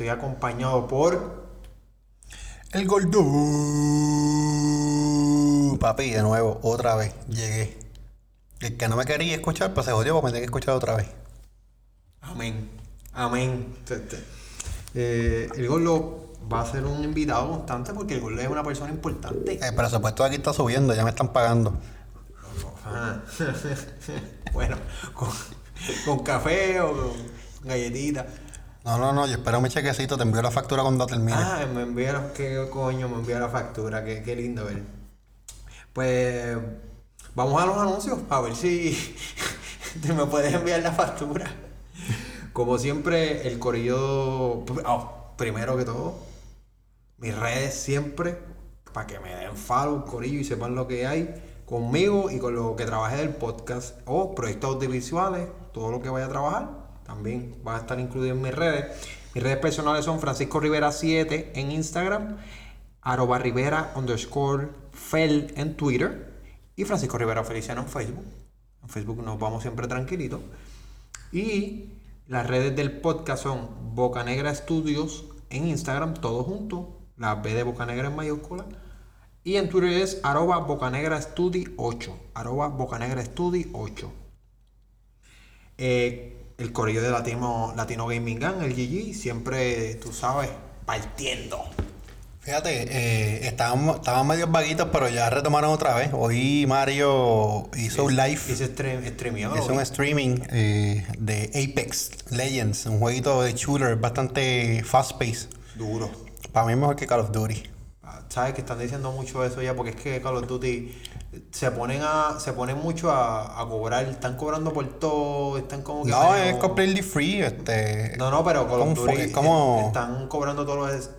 estoy acompañado por. El gordo. Papi, de nuevo, otra vez, llegué. El que no me quería escuchar, pues se jodió, porque me tenía que escuchar otra vez. Amén. Amén. Eh, el gordo va a ser un invitado constante porque el gordo es una persona importante. El presupuesto de aquí está subiendo, ya me están pagando. Ajá. bueno, con, con café o con galletita. No, no, no, yo espero mi chequecito, te envío la factura cuando termine. Ah, me envía la, qué coño, me envía la factura, qué, qué lindo ver. Pues vamos a los anuncios a ver si te me puedes enviar la factura. Como siempre, el corillo. oh, primero que todo, mis redes siempre, para que me den follow, corillo, y sepan lo que hay conmigo y con lo que trabajé del podcast o proyectos audiovisuales, todo lo que vaya a trabajar, también va a estar incluido en mis redes. Mis redes personales son Francisco Rivera 7 en Instagram, arroba Rivera underscore Fel en Twitter y Francisco Rivera Feliciano en Facebook. En Facebook nos vamos siempre tranquilitos. Y las redes del podcast son Boca Negra Studios en Instagram, todo junto. La B de Boca Negra en mayúscula. Y en Twitter es arroba Bocanegra Studi 8. Arroba Bocanegra Studi 8. Eh, el corillo de Latino, Latino Gaming Gang, el GG, siempre, tú sabes, partiendo. Fíjate, eh, estaban, estaban medio vaguitos, pero ya retomaron otra vez. Hoy Mario hizo un live, Hice stream, hizo un streaming eh, de Apex Legends, un jueguito de shooter bastante fast-paced. Duro. Para mí es mejor que Call of Duty. Sabes que están diciendo mucho eso ya porque es que Call of Duty se ponen a se ponen mucho a, a cobrar, están cobrando por todo, están como que No, es completely free. Este, No, no, pero Call of Duty como- están cobrando todos los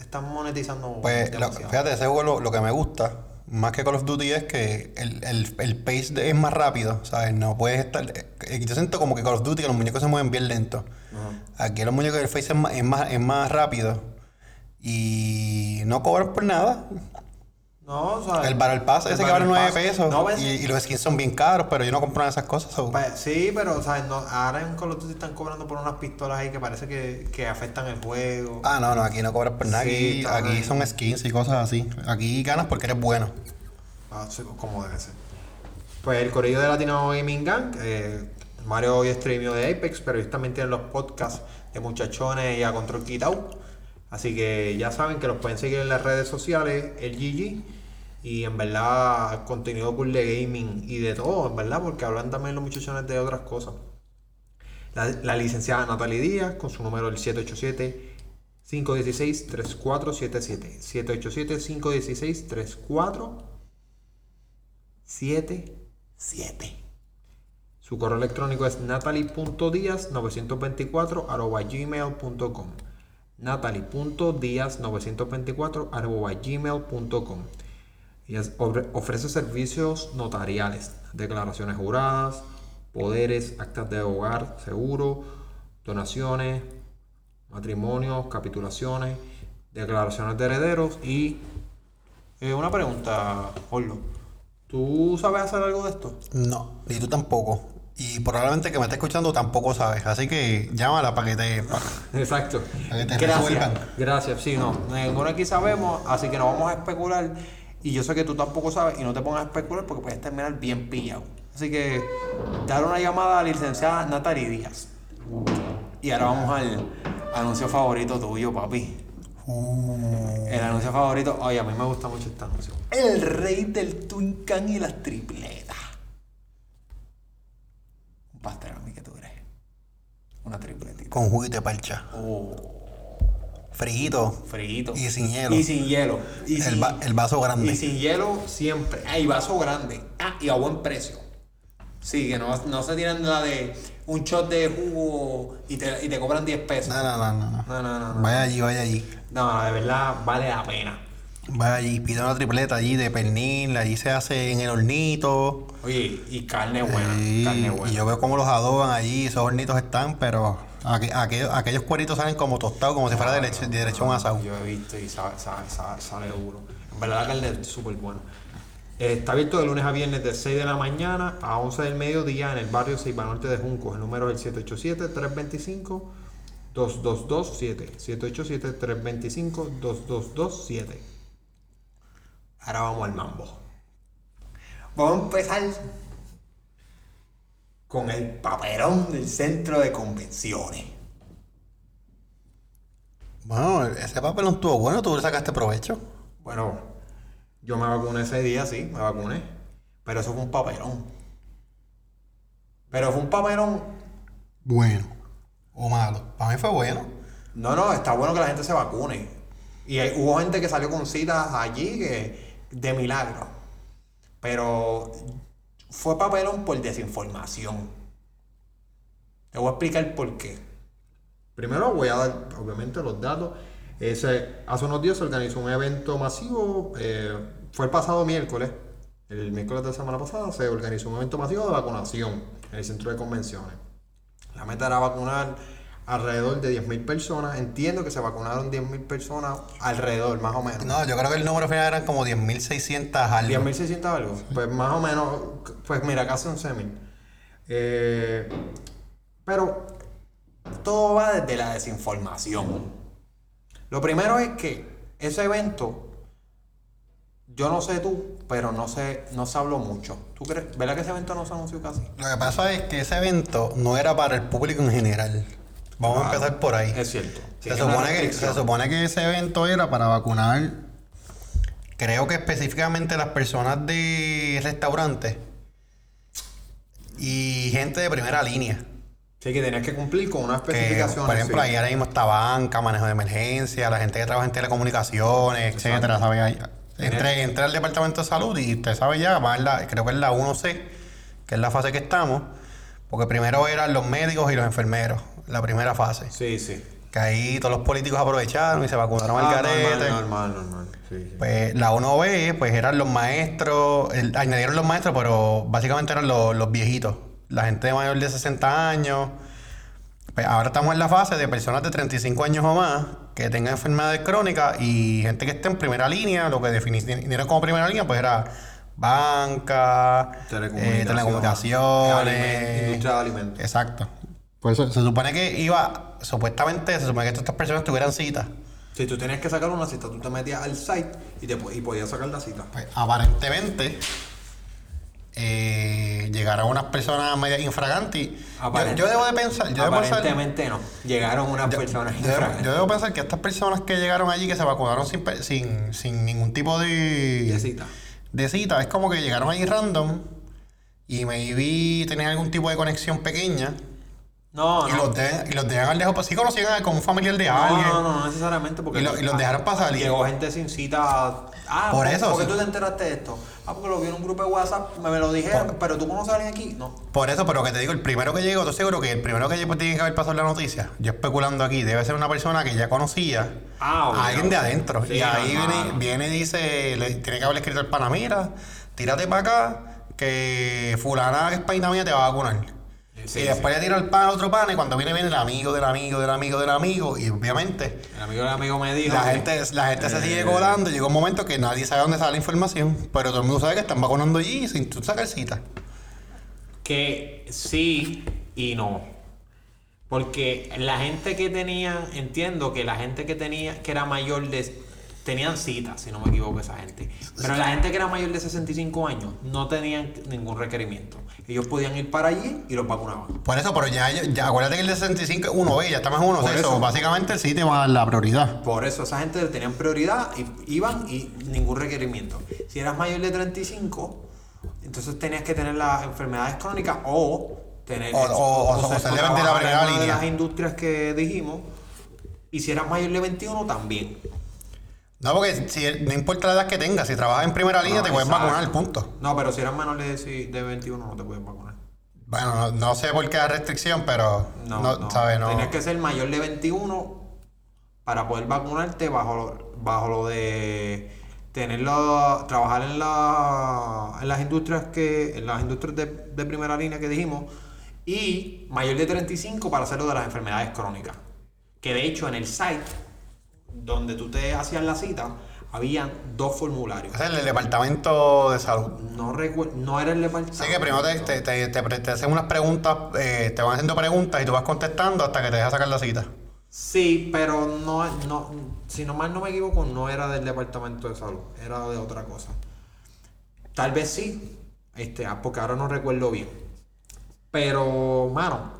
están monetizando Pues lo- fíjate, ese juego lo, lo que me gusta, más que Call of Duty, es que el, el, el pace de- es más rápido, ¿sabes? No puedes estar... eh, Yo siento como que Call of Duty, que los muñecos se mueven bien lento. Aquí los muñecos del face es más, es más, es más rápido. Y no cobran por nada. No, o sea, El Battle Pass ese que vale Battle 9 Pass- pesos. No, ves, y, y los skins son bien caros, pero yo no compro esas cosas. pa- sí, pero o sea, no, ahora en Call of Duty están cobrando por unas pistolas ahí que parece que, que afectan el juego. Ah, no, no, aquí no cobras por nada. Sí, Aquí, son skins y cosas así. Aquí ganas porque eres bueno. Ah, sí, como debe ser. Pues el corillo de Latino Gaming Gang, eh, Mario hoy streamió de Apex, pero ellos también tienen los podcasts de muchachones y a control quitado. Así que ya saben que los pueden seguir en las redes sociales, el GG. Y en verdad, contenido cool de gaming y de todo, en verdad, porque hablan también los muchachones de otras cosas. La, la licenciada Natalie Díaz, con su número el 787-516-3477. 787-516-3477. Su correo electrónico es natalie.diaz924 arroba gmail.com natalie.diaz924 arroba gmail.com Ella ofre- ofrece servicios notariales, declaraciones juradas, poderes, actas de hogar, seguro, donaciones, matrimonios, capitulaciones, declaraciones de herederos y eh, una pregunta, Orlo. ¿Tú sabes hacer algo de esto? No, ni tú tampoco. Y probablemente que me esté escuchando tampoco sabes. Así que llámala para que te. Exacto. Para que te Gracias. resuelvan. Gracias, sí, no. Ninguno aquí sabemos, así que no vamos a especular. Y yo sé que tú tampoco sabes y no te pongas a especular porque puedes terminar bien pillado. Así que dar una llamada a la licenciada Natalie Díaz. Y ahora vamos al anuncio favorito tuyo, papi. Uh, El anuncio favorito, oye, a mí me gusta mucho este anuncio. El rey del Twin Can y las tripletas. Mí que tú eres. Una tripletita. con juguito de parcha. Oh, frito. Y sin hielo. Y sin hielo. Y El, sin, va- el vaso grande. y sin hielo siempre. Ah, y vaso grande. Ah, y a buen precio. Sí, que no, no se tiran la de un shot de jugo y te, y te cobran 10 pesos. No, no, no, no, no. No, no, no. No, Vaya allí, vaya allí. no de verdad vale la pena. Vaya allí, pide una tripleta allí de pernil, allí se hace en el hornito. Oye, y carne buena. Sí, carne buena. y yo veo cómo los adoban allí, esos hornitos están, pero aqu- aquellos, aquellos cueritos salen como tostados, como si fuera de, leche, de lechón asado. Yo he visto y sabe, sabe, sabe- sale duro. En verdad la carne es súper buena. Está abierto de lunes a viernes de 6 de la mañana a 11 del mediodía en el barrio Ceiba Norte de Juncos. El número es el 787-325-2227. 787-325-2227. Ahora vamos al mambo. Vamos a empezar con el papelón del centro de convenciones. Bueno, ese papel no estuvo bueno, tú le sacaste provecho. Bueno, yo me vacuné ese día, sí, me vacuné. Pero eso fue un papelón. Pero fue un papelón. Bueno. O malo. Para mí fue bueno. No, no, está bueno que la gente se vacune. Y hay- hubo gente que salió con citas allí que, de milagro. Pero fue papelón por desinformación. Te voy a explicar por qué. Primero voy a dar, obviamente, los datos. Ese, hace unos días se organizó un evento masivo. eh, fue el pasado miércoles. El miércoles de la semana pasada se organizó un evento masivo de vacunación en el centro de convenciones. La meta era vacunar alrededor de 10.000 personas. Entiendo que se vacunaron 10.000 personas alrededor, más o menos. No, yo creo que el número final eran como 10.600 algo. 10.600 algo. Pues más o menos, pues mira, casi 11.000. Eh, pero todo va desde la desinformación. Lo primero es que ese evento, yo no sé tú, pero no se, no se habló mucho. ¿Tú crees? ¿Verdad que ese evento no se anunció casi? Lo que pasa es que ese evento no era para el público en general. Vamos a empezar por ahí. Es cierto. Se supone, que, se supone que ese evento era para vacunar, creo que específicamente las personas de restaurantes y gente de primera línea. Sí, que tenías que cumplir con unas especificaciones. por ejemplo, sí. ahí ahora mismo está banca, manejo de emergencia, la gente que trabaja en telecomunicaciones, etcétera, ¿sabe? Ahí- Entré, entré al departamento de salud y usted sabe ya, va en la- creo que es la 1C, que es la fase que estamos, porque primero eran los médicos y los enfermeros, la primera fase. Sí, sí. Que ahí todos los políticos aprovecharon y se vacunaron al Ah, garete. normal, normal, normal. Sí, sí. Pues la 1B, pues eran los maestros, el- añadieron los maestros, pero básicamente eran los, los viejitos, la gente mayor de 60 años. Pues ahora estamos en la fase de personas de 35 años o más que tengan enfermedades crónicas y gente que esté en primera línea, lo que definieron como primera línea, pues era banca, Telecomunicaciones, eh, telecomunicaciones, alimentos, industria de alimentos. Exacto. Por eso se supone que iba, supuestamente se supone que todas estas personas tuvieran cita. Si tú tenías que sacar una cita, tú te metías al site y, te, y podías sacar la cita. Pues aparentemente eh, llegaron unas personas medio infraganti. Yo, yo debo de pensar, yo debo pensar, Aparentemente no. Llegaron unas personas yo debo, infragantes. yo debo pensar que estas personas que llegaron allí que se vacunaron sin, sin, sin ningún tipo de, De cita. de cita, es como que llegaron allí random y maybe tenían algún tipo de conexión pequeña No, y, no. los de, y los dejan lejos, pues sí conocían como un familiar de No, alguien. no, no, no necesariamente porque... Y lo- y los dejaron pasar Llegó gente sin cita... Ah, Por ¿por, eso, ¿por qué sí. tú te enteraste de esto? Ah, porque lo vi en un grupo de WhatsApp, me, me lo dijeron, pero tú conoces a alguien aquí. No. Por eso, pero que te digo, el primero que llegó, estoy seguro que el primero que llegó tiene que haber pasado la noticia. Yo especulando aquí, debe ser una persona que ya conocía Ah, obvio. a alguien de adentro. Sí, y ahí viene, viene y dice, le, tiene que haberle escrito al pana, mira, tírate para acá, que fulana que es paina mía te va a vacunar. Sí, y después le tira el pan a otro pana y cuando viene viene el amigo del amigo del amigo del amigo y obviamente El amigo del amigo me dijo... la que- gente, la gente se sigue Eh, colando y llega un momento que nadie sabe dónde sale la información, pero todo el mundo sabe que están vacunando allí sin tú sacar cita. Que sí y no. Porque la gente que tenía, entiendo que la gente que tenía, que era mayor de, tenían cita, si no me equivoco esa gente. Pero la gente que era mayor de 65 años no tenían ningún requerimiento. Ellos podían ir para allí y los vacunaban. Por eso, pero ya, ya acuérdate que el de 65 es 1B, ya está más 1 Por eso. eso. Básicamente sí te va a dar la prioridad. Por eso esa gente tenían prioridad y iban y ningún requerimiento. Si eras mayor de 35, entonces tenías que tener las enfermedades crónicas o tener O- o- o- o ser- ser de la primera las industrias que dijimos. Y si eras mayor de 21 también. No, porque si, no importa la edad que tengas, si trabajas en primera línea No, te puedes exacto. vacunar, punto. No, pero si eras menor de, de 21 no te pueden vacunar. Bueno, no, no sé por qué la restricción, pero No, no, no. ¿sabes? No. Tenías que ser mayor de 21 para poder vacunarte bajo lo, bajo lo de tenerlo, trabajar en, la, en las industrias que en las industrias de, de primera línea que dijimos y mayor de 35 para hacerlo de las enfermedades crónicas. Que de hecho en el site donde tú te hacías la cita habían dos formularios. Es el departamento de salud. No recuerdo, no era el departamento. Sí, que primero te, te, te, te, hacen unas preguntas, eh, te van haciendo preguntas y tú vas contestando hasta que te dejas sacar la cita. Sí, pero no, no, si no mal no me equivoco, no era del departamento de salud, era de otra cosa. Tal vez sí, este, ah, porque ahora no recuerdo bien. Pero, mano,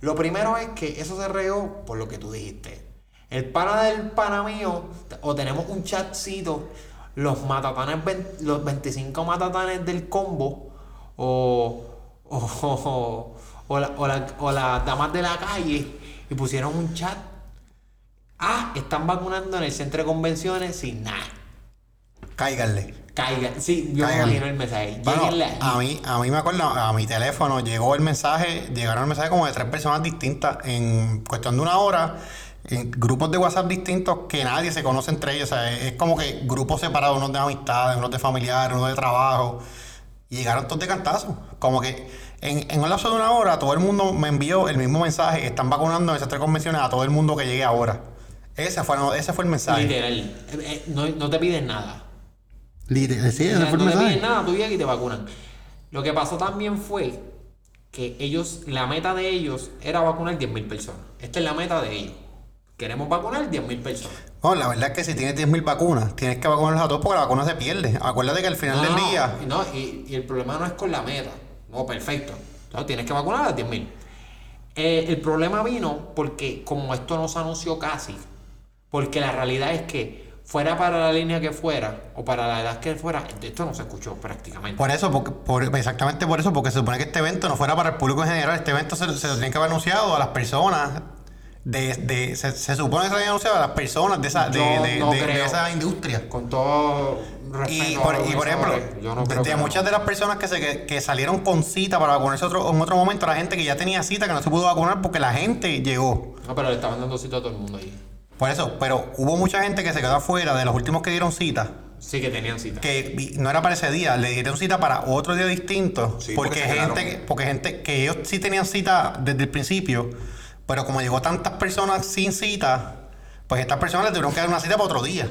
lo primero es que eso se reó por lo que tú dijiste. El pana del pana mío, o tenemos un chatcito, los matatanes, los 25 matatanes del combo, o, o, o, o la- o la- o las damas de la calle, y pusieron un chat. Ah, están vacunando en el centro de convenciones sin nada. Cáiganle. Caigan. Sí, yo me imagino el mensaje. Bueno, Lléguenle ahí. a mí, a mí me acuerdo, a mi teléfono llegó el mensaje, llegaron el mensaje como de tres personas distintas en cuestión de una hora, en grupos de WhatsApp distintos que nadie se conoce entre ellos. O sea, es, es como que grupos separados, unos de amistades, unos de familiares, unos de trabajo. Y llegaron todos de cantazo. Como que en, en un lapso de una hora todo el mundo me envió el mismo mensaje, están vacunando en esas tres convenciones a todo el mundo que llegue ahora. Ese fue, ese fue el mensaje. Literal. Eh, eh, no, no te piden nada. Literal, sí, O sea, no te piden nada, tú llegas y te vacunan. Lo que pasó también fue que ellos, la meta de ellos era vacunar 10.000 personas. Esta es la meta de ellos. Queremos vacunar 10.000 personas. No, la verdad es que si tienes 10.000 vacunas, tienes que vacunarlas a todos porque la vacuna se pierde. Acuérdate que al final No, del no, día. No, y, y el problema no es con la meta. No, perfecto. Entonces tienes que vacunar a las 10.000. Eh, el problema vino porque como esto no se anunció casi, porque la realidad es que fuera para la línea que fuera o para la edad que fuera, esto no se escuchó prácticamente. Por eso, porque, por- exactamente por eso, porque se supone que este evento no fuera para el público en general. Este evento se, se lo tienen que haber anunciado a las personas. De, de- se, se supone que se anunciado a las personas de esa, de, de- no de- esa industria. Con todo respeto. Y a por, y por ejemplo, no creo de que muchas de las personas que, se, que, que salieron con cita para vacunarse otro, en otro momento, la gente que ya tenía cita que no se pudo vacunar porque la gente llegó. No, pero le estaban dando cita a todo el mundo ahí. Por eso, pero hubo mucha gente que se quedó afuera de los últimos que dieron cita. Sí que tenían cita. que no era para ese día, le dieron cita para otro día distinto. Sí, porque, porque gente, porque gente que ellos sí tenían cita desde el principio, pero como llegó tantas personas sin cita, pues estas personas le tuvieron que dar una cita para otro día.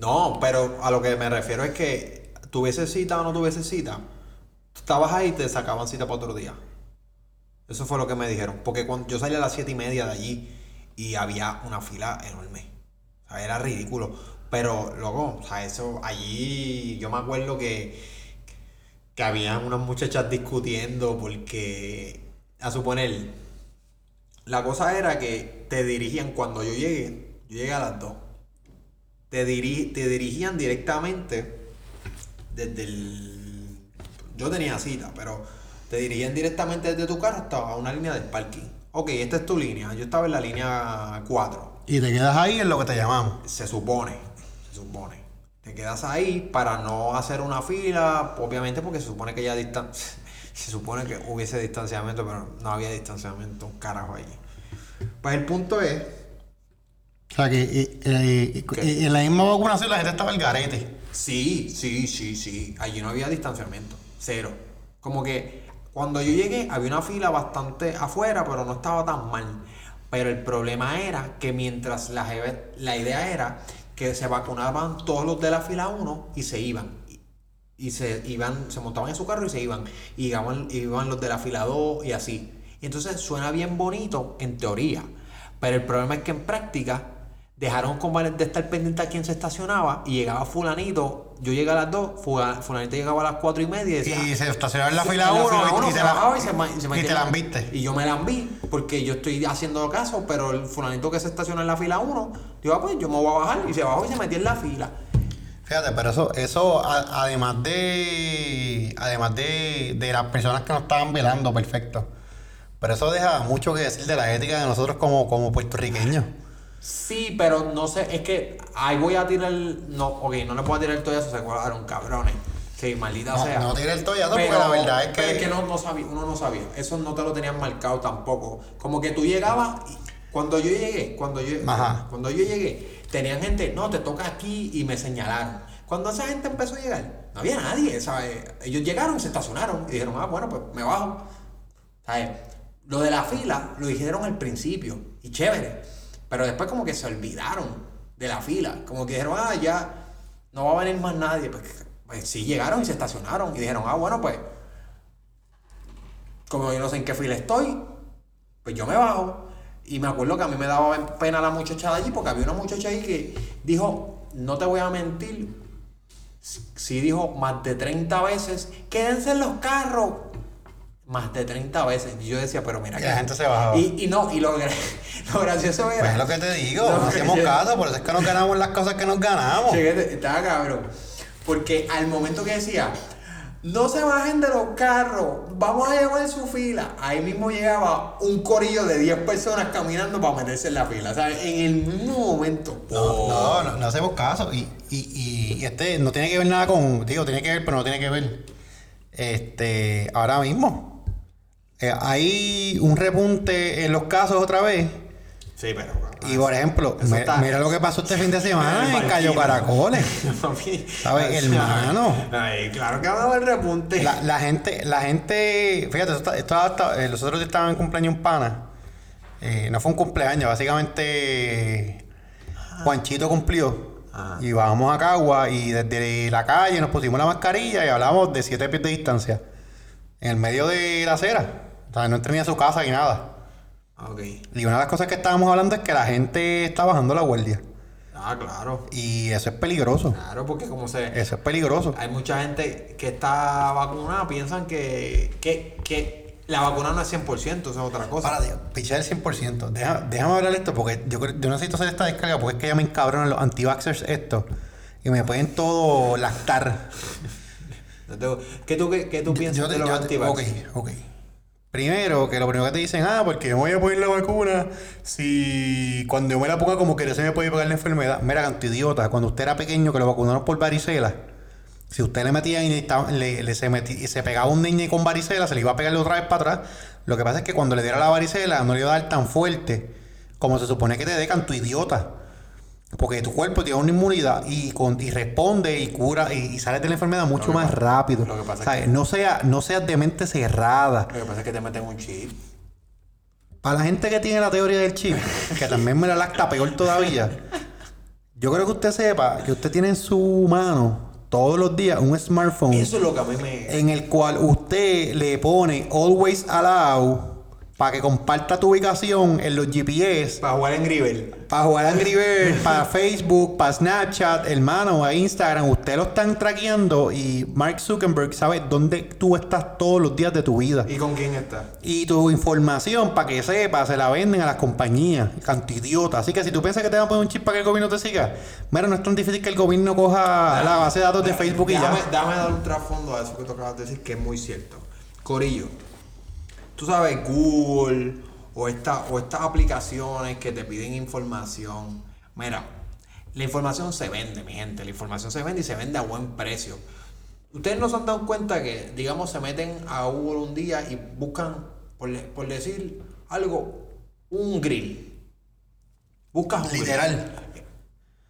No, pero a lo que me refiero es que tuviese cita o no tuviese cita, estabas ahí y te sacaban cita para otro día. Eso fue lo que me dijeron. Porque cuando yo salí a las siete y media de allí y había una fila enorme. O sea, era ridículo. Pero, loco, o sea, eso allí yo me acuerdo que, que habían unas muchachas discutiendo porque, a suponer, la cosa era que te dirigían cuando yo llegué, yo llegué a las 2 te, diri- te dirigían directamente desde el... Yo tenía cita, pero te dirigían directamente desde tu carro hasta una línea del parking. Ok, esta es tu línea. Yo estaba en la línea 4. Y te quedas ahí en lo que te llamamos. Se supone, se supone. Te quedas ahí para no hacer una fila, obviamente porque se supone que ya distan... Se supone que hubiese distanciamiento, pero no había distanciamiento, un carajo allí. Pues el punto es O sea que eh, eh, eh, en la misma vacunación la gente estaba el garete. Sí, sí, sí, sí. Allí no había distanciamiento. Cero. Como que cuando yo llegué había una fila bastante afuera, pero no estaba tan mal. Pero el problema era que mientras la, la idea era que se vacunaban todos los de la fila 1 y se iban. Y, se iban, se montaban en su carro y se iban. Y iban, iban los de la fila 2 y así. Y entonces suena bien bonito en teoría. Pero el problema es que en práctica dejaron como de estar pendiente a quién se estacionaba y llegaba fulanito, yo llegué a las 2, fula- fulanito llegaba a las 4 y media y decía... Y se estacionó en la fila en 1 uno, y, se la, bajaba y se y se y te la. Y yo me la enví porque yo estoy haciendo caso, pero el fulanito que se estacionó en la fila 1, digo, ah, pues yo me voy a bajar y se bajó y se metió en la fila. Fíjate, pero eso, eso a- además de. Además de, de las personas que nos estaban velando, perfecto. Pero eso deja mucho que decir de la ética de nosotros como, como puertorriqueños. Sí, pero no sé, es que ahí voy a tirar. No, ok, no le puedo tirar todo eso, se acordaron, cabrones. Sí, maldita No, sea. no tire el toallazo porque la verdad es que- pero es que no, no sabía, uno no sabía. Eso no te lo tenían marcado tampoco. Como que tú llegabas y cuando yo llegué, cuando yo, Ajá. cuando yo llegué, tenían gente, no, te toca aquí y me señalaron. Cuando esa gente empezó a llegar, no había nadie, ¿sabes? Ellos llegaron se estacionaron y dijeron, ah, bueno, pues me bajo. ¿Sabes? Lo de la fila lo dijeron al principio y chévere, pero después como que se olvidaron de la fila. Como que dijeron, ah, ya no va a venir más nadie. Pues, pues sí llegaron y se estacionaron y dijeron, ah, bueno, pues como yo no sé en qué fila estoy, pues yo me bajo. Y me acuerdo que a mí me daba pena la muchacha de allí porque había una muchacha ahí que dijo, no te voy a mentir, sí dijo más de 30 veces, quédense en los carros. Más de 30 veces. Y yo decía, pero mira Y la gente se bajaba. Y, y no, y lo, lo gracioso era. Pues es lo que te digo, No, hacemos yo- caso, por eso es que nos ganamos las cosas que nos ganamos. Chequete, estaba cabrón. Porque al momento que decía, no se bajen de los carros, vamos a llevar su fila, ahí mismo llegaba un corillo de 10 personas caminando para meterse en la fila. ¿sabes? En el mismo momento. No, no, no, no hacemos caso. Y, y, y- y este no tiene que ver nada con. Digo, tiene que ver, pero no tiene que ver. Este, ahora mismo. eh, hay un repunte en los casos otra vez. Sí, pero. Y por ejemplo, Eso me- está- mira lo que pasó este fin de semana en. Cayo Caracoles. ¿Sabes, hermano? Ay, claro que va a haber repunte. La, la gente, la gente, fíjate, esto, esto hasta- eh, los otros días estaban en cumpleaños un pana. Eh, no fue un cumpleaños, básicamente Juanchito cumplió. Ajá. Y bajamos a Cagua y desde la calle nos pusimos la mascarilla y hablamos de siete pies de distancia. En el medio de la acera. O sea, no entré ni a su casa ni nada. Ok. Y una de las cosas que estábamos hablando es que la gente está bajando la guardia. Ah, claro. Y eso es peligroso. Claro, porque como se. Eso es peligroso. Hay mucha gente que está vacunada, piensan que, que, que la vacuna no es 100%, eso es otra cosa. Para, Dios, pichar el 100%. Deja- déjame hablar esto porque yo, yo necesito hacer esta descarga porque es que ya me encabronan los anti-vaxxers esto. Y me pueden todo lactar. ¿Qué tú, qué, qué tú piensas Yo de los yo te- antivax? ok, ok. Primero, que lo primero que te dicen, ah, porque yo me voy a poner la vacuna si cuando yo me la ponga como que no se me puede pegar la enfermedad. Mira, canto idiota, cuando usted era pequeño que lo vacunaron por varicela, si usted le metía y le, le se pegaba un niño con varicela, se le iba a pegarle otra vez para atrás. Lo que pasa es que cuando le diera la varicela no le iba a dar tan fuerte como se supone que te dé canto idiota. Porque tu cuerpo tiene una inmunidad y, con, y responde y cura y, y sales de la enfermedad mucho más rápido. lo que pasa es ¿Sabes? que- No, sea, no seas de mente cerrada. Lo que pasa es que te meten un chip. Para la gente que tiene la teoría del chip, que también me la lacta peor todavía, yo creo que usted sepa que usted tiene en su mano todos los días un smartphone Eso es lo que a mí me... en el cual usted le pone always allow para que comparta tu ubicación en los GPS, Para jugar en Grivel. para jugar Angry Birds, para Facebook, para Snapchat, hermano, a Instagram, usted lo están traqueando y Mark Zuckerberg sabe dónde tú estás todos los días de tu vida. ¿Y con quién está? Y tu información, para que sepas, se la venden a las compañías. Canto idiota. Así que si tú piensas que te van a poner un chip para que el gobierno te siga, mira, no es tan difícil que el gobierno coja la base de datos de Facebook y Déjame, ya. déjame dar un trasfondo a eso que tú acabas de decir, que es muy cierto. Corillo, tú sabes, Google o, esta, o estas aplicaciones que te piden información. Mira, la información se vende, mi gente. La información se vende y se vende a buen precio. Ustedes no se han dado cuenta que, digamos, se meten a Google un día y buscan, por, decir algo, un grill. Buscas un grill. Literal.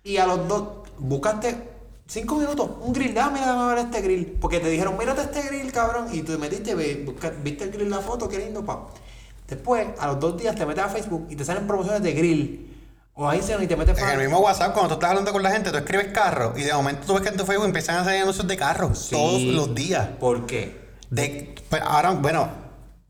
Y a los dos, buscaste cinco minutos, un grill, dame, dame ver este grill. Porque te dijeron, mírate este grill, cabrón. Y tú te metiste, viste el grill, la foto, qué lindo, pa. Después, a los dos días te metes a Facebook y te salen promociones de grill. O ahí se y te metes En el mismo WhatsApp, cuando tú estás hablando con la gente, tú escribes carro y de momento tú ves que en tu Facebook empiezan a salir anuncios de carros Sí. todos los días. ¿Por qué? De, pues, ahora, bueno,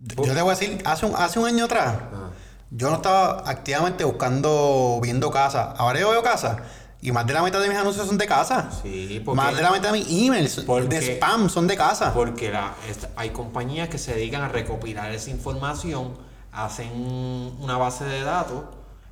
yo te voy a decir, hace un, hace un año atrás, Ah. yo no estaba activamente buscando, viendo casa. Ahora yo veo casa y más de la mitad de mis anuncios son de casa. Sí, porque- Más de la mitad de mis emails Porque- de spam son de casa. Porque la, es- hay compañías que se dedican a recopilar esa información, hacen una base de datos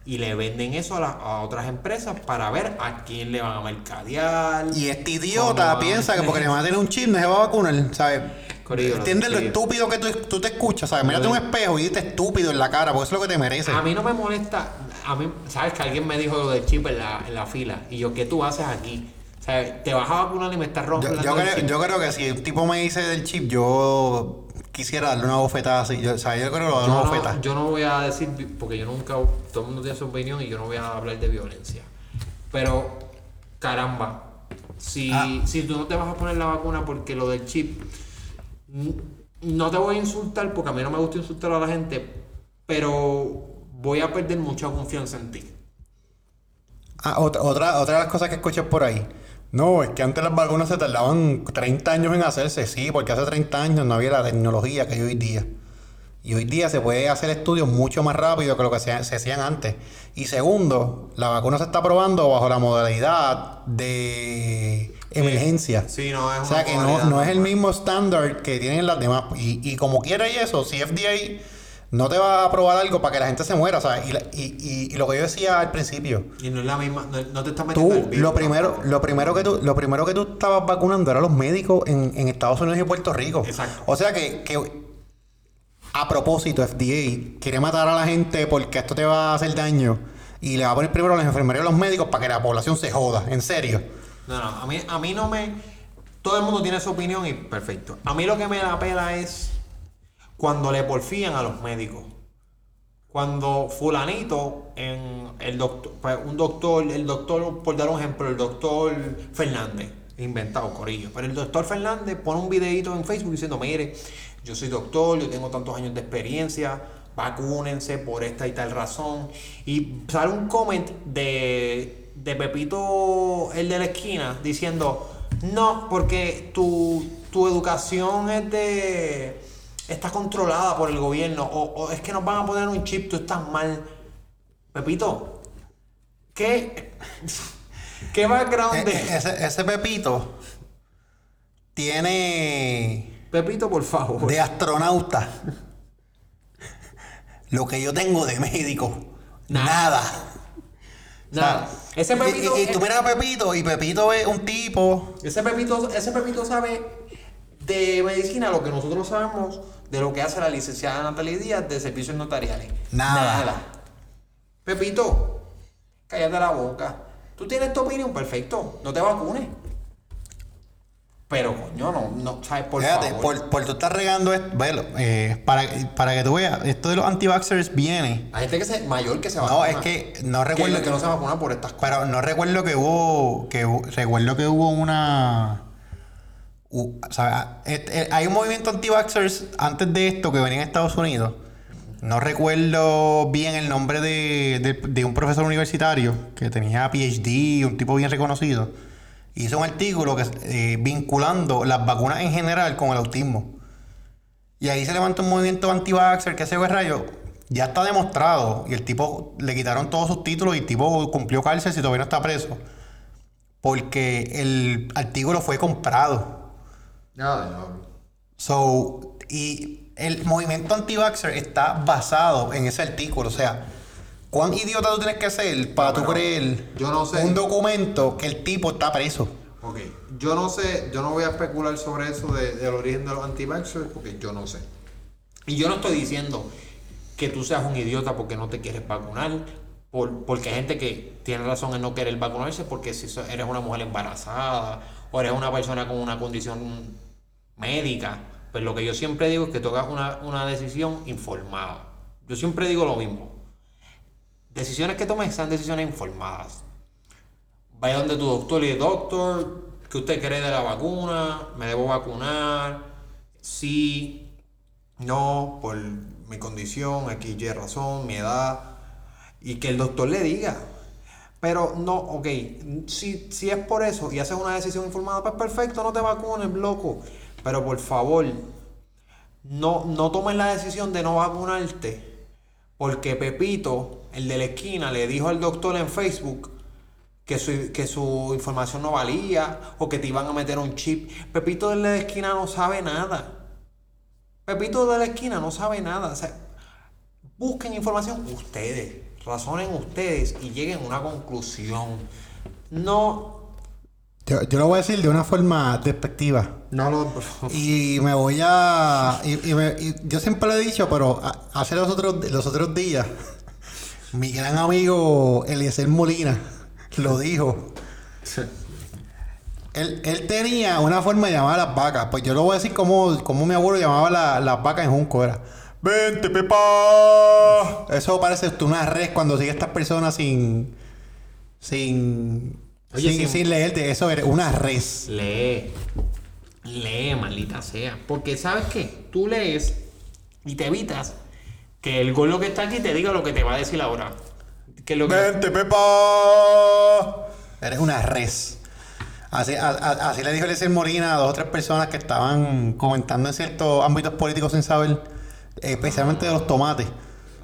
y le venden eso a, la- a otras empresas para ver a quién le van a mercadear. Y este idiota piensa que porque le van a tener un chip no se va a vacunar, ¿sabes? ¿Entiendes lo estúpido que tú, tú te escuchas? ¿Sabes? Mírate un espejo y dite estúpido en la cara, porque eso es lo que te mereces. A mí no me molesta, a mí, sabes que alguien me dijo lo del chip en la, en la fila y yo, ¿qué tú haces aquí? O sea, te vas a vacunar y me estás Yo, rompiendo yo el creo, yo creo que si un tipo me dice del chip, yo quisiera darle una bofetada así. Yo, o sea, yo creo que le voy a dar Yo una no, bofetada. yo no voy a decir, porque yo nunca, todo el mundo tiene su opinión y yo no voy a hablar de violencia. Pero, caramba, si, Ah. si tú no te vas a poner la vacuna porque lo del chip, no te voy a insultar porque a mí no me gusta insultar a la gente, pero voy a perder mucha confianza en ti. Ah, otra, otra, otra de las cosas que escuché por ahí. No, es que antes las vacunas se tardaban 30 años en hacerse, sí, porque hace 30 años no había la tecnología que hay hoy día. Y hoy día se puede hacer estudios mucho más rápido que lo que se, se hacían antes. Y segundo, la vacuna se está probando bajo la modalidad de emergencia. Sí, no es O sea que no, no es el mismo estándar que tienen las demás. Y, y como quiera y eso, si FDA no te va a aprobar algo para que la gente se muera, ¿sabes? Y, la- y, y- y lo que yo decía al principio, Y no es la misma, no, no te estás metiendo tú, el virus, lo primero, ¿no? lo primero que tú, lo primero que tú estabas vacunando eran los médicos en, en Estados Unidos y Puerto Rico. Exacto. O sea que, que a propósito, FDA quiere matar a la gente porque esto te va a hacer daño. Y le va a poner primero a los enfermeros y a los médicos para que la población se joda, en serio. No, no, a mí, a mí no me. Todo el mundo tiene su opinión y perfecto. A mí lo que me da pena es cuando le porfían a los médicos. Cuando fulanito, el doctor, pues, un doctor, el doctor, por dar un ejemplo, el doctor Fernández, inventado Corillo, pero el doctor Fernández pone un videito en Facebook diciendo, mire, yo soy doctor, yo tengo tantos años de experiencia, vacúnense por esta y tal razón. Y sale un comment de, de Pepito, el de la esquina, diciendo, no, porque tu, tu educación es de está controlada por el gobierno o, o es que nos van a poner un chip, tú estás mal. Pepito, ¿qué, qué background E- de... e- ese, ese Pepito tiene Pepito, por favor. de astronauta lo que yo tengo de médico. Nada. Nada. Nada. Ese Y- Pepito, y, y tú miras a Pepito y Pepito es un tipo ese Pepito, ese Pepito sabe de medicina lo que nosotros sabemos de lo que hace la licenciada Natalie Díaz de servicios notariales. Nada. Pepito, cállate la boca. Tú tienes tu opinión, perfecto. No te vacunes. Pero coño, no, no, ¿sabes? Por Fíjate, favor. por, por tú estás regando esto, velo, eh, para, para que tú veas, esto de los anti-vaxxers viene. Hay gente que se, mayor que se vacuna. No, es que no que, recuerdo que no se vacuna por estas cosas. Pero no recuerdo que hubo. Que, recuerdo que hubo una. Et- eh, hay un movimiento anti-vaxxers antes de esto que venía en Estados Unidos. No recuerdo bien el nombre de, un profesor universitario que tenía PhD, un tipo bien reconocido. Hizo un artículo que, eh, vinculando las vacunas en general con el autismo. Y ahí se levantó un movimiento anti-vaxxer que ese rayo ya está demostrado. Y el tipo le quitaron todos sus títulos y el tipo cumplió cárcel si todavía no está preso. Porque el artículo fue comprado. Nada de nuevo. So, y el movimiento anti-vaxxer está basado en ese artículo. O sea, ¿cuán idiota tú tienes que ser para tú creer yo no sé. un documento que el tipo está preso? Ok, yo no sé, yo no voy a especular sobre eso de- del origen de los anti-vaxxers porque yo no sé. Y yo no estoy diciendo que tú seas un idiota porque no te quieres vacunar, por, porque hay gente que tiene razón en no querer vacunarse porque si eres una mujer embarazada o eres una persona con una condición médica, pues lo que yo siempre digo es que hagas una, una decisión informada. Yo siempre digo lo mismo. Decisiones que tomes sean decisiones informadas. Vaya donde tu doctor y doctor, ¿qué usted cree de la vacuna? ¿Me debo vacunar? Sí, no, por mi condición, aquí y razón, mi edad. Y que el doctor le diga. Pero no, ok, si, si es por eso y haces una decisión informada, pues perfecto, no te vacunes, loco. Pero por favor, no, no tomes la decisión de no vacunarte. Porque Pepito, el de la esquina, le dijo al doctor en Facebook que su, que su información no valía o que te iban a meter un chip. Pepito de la esquina no sabe nada. Pepito de la esquina no sabe nada. O sea, busquen información ustedes, razonen ustedes y lleguen a una conclusión. No, Yo, yo lo voy a decir de una forma despectiva. no lo. Y me voy a. Y, y me- y yo siempre lo he dicho, pero hace los otros, los otros días, mi gran amigo Eliezer Molina lo dijo. Él, él tenía una forma de llamar a las vacas. Pues yo lo voy a decir como, como mi abuelo llamaba la- las vacas en Junco. Era. ¡Vente, Pepa! Eso parece una red cuando sigue a estas personas sin. Sin. Oye, sin, sin- leerte. Eso era una res. Lee. Lee, maldita sea. Porque sabes qué? Tú lees y te evitas que el gordo que está aquí te diga lo que te va a decir ahora. ¿Qué es lo que.? ¡Vente, Pepa! Eres una res. Así, a- a- así le dijo Eliezer Molina a dos o tres personas que estaban comentando en ciertos ámbitos políticos sin saber, especialmente de los tomates.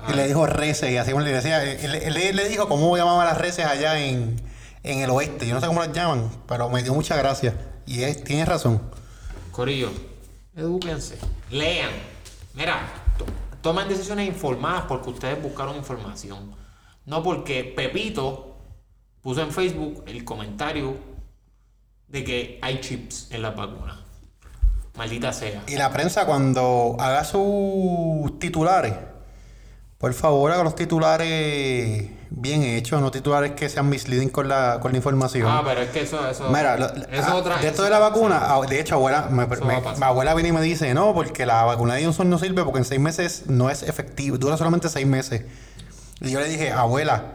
Y le dijo reses, y así como le decía, él, él- él le dijo cómo llamaban las reses allá en, en el oeste. Yo no sé cómo las llaman, pero me dio mucha gracia. Y es, tienes razón. Corillo, edúquense, lean. Mira, to- tomen decisiones informadas porque ustedes buscaron información. No porque Pepito puso en Facebook el comentario de que hay chips en las vacunas. Maldita sea. Y la prensa cuando haga sus titulares, por favor haga los titulares bien hechos, no titulares que sean misleading con la, con la información. Ah, pero es que eso, eso, Mira, lo- eso ah, otra. de esto de la vacuna, ah, de hecho, abuela, me- me- mi abuela viene y me dice, no, porque la vacuna de Johnson no sirve porque en seis meses no es efectivo, dura solamente seis meses. Y yo le dije, abuela,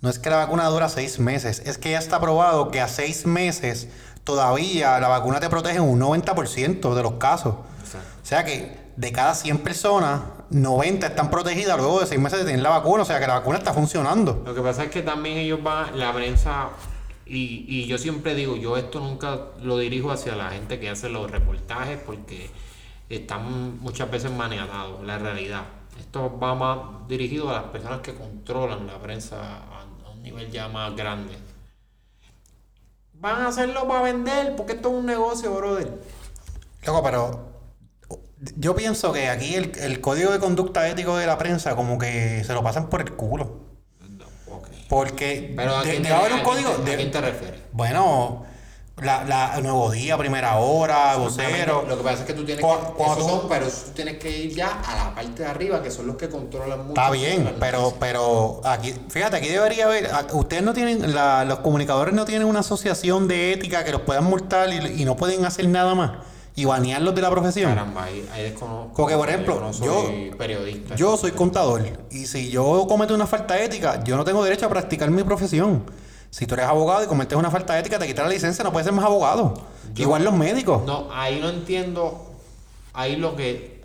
no es que la vacuna dura seis meses, es que ya está probado que a seis meses todavía la vacuna te protege en un 90% de los casos. O sea que de cada 100 personas, 90 están protegidas luego de seis meses de tener la vacuna, o sea que la vacuna está funcionando. Lo que pasa es que también ellos van, la prensa, y, y yo siempre digo, yo esto nunca lo dirijo hacia la gente que hace los reportajes porque están muchas veces maniatados, la realidad. Esto va más dirigido a las personas que controlan la prensa a, a un nivel ya más grande. Van a hacerlo para vender porque esto es un negocio, brother. Loco, pero yo pienso que aquí el, el código de conducta ético de la prensa como que se lo pasan por el culo. Porque Pero ¿a de- quién debe haber un a quién código... a quién te refieres? bueno, la, la Nuevo Día, Primera Hora, Vocero... Lo que pasa es que tú tienes Cu- que. cuando esos tú- son, pero tú tienes que ir ya a la parte de arriba, que son los que controlan mucho. Está bien, pero, pero aquí, fíjate, aquí debería haber, ustedes no tienen, la- los comunicadores no tienen una asociación de ética que los puedan multar y, y no pueden hacer nada más y banearlos de la profesión. Caramba, ahí, ahí desconozco. Porque, por ejemplo, yo no soy periodista. Yo soy contador y si yo cometo una falta ética, yo no tengo derecho a practicar mi profesión. Si tú eres abogado y cometes una falta ética, te quitan la licencia, no puedes ser más abogado. Yo- Igual los médicos. No, ahí no entiendo. Ahí lo que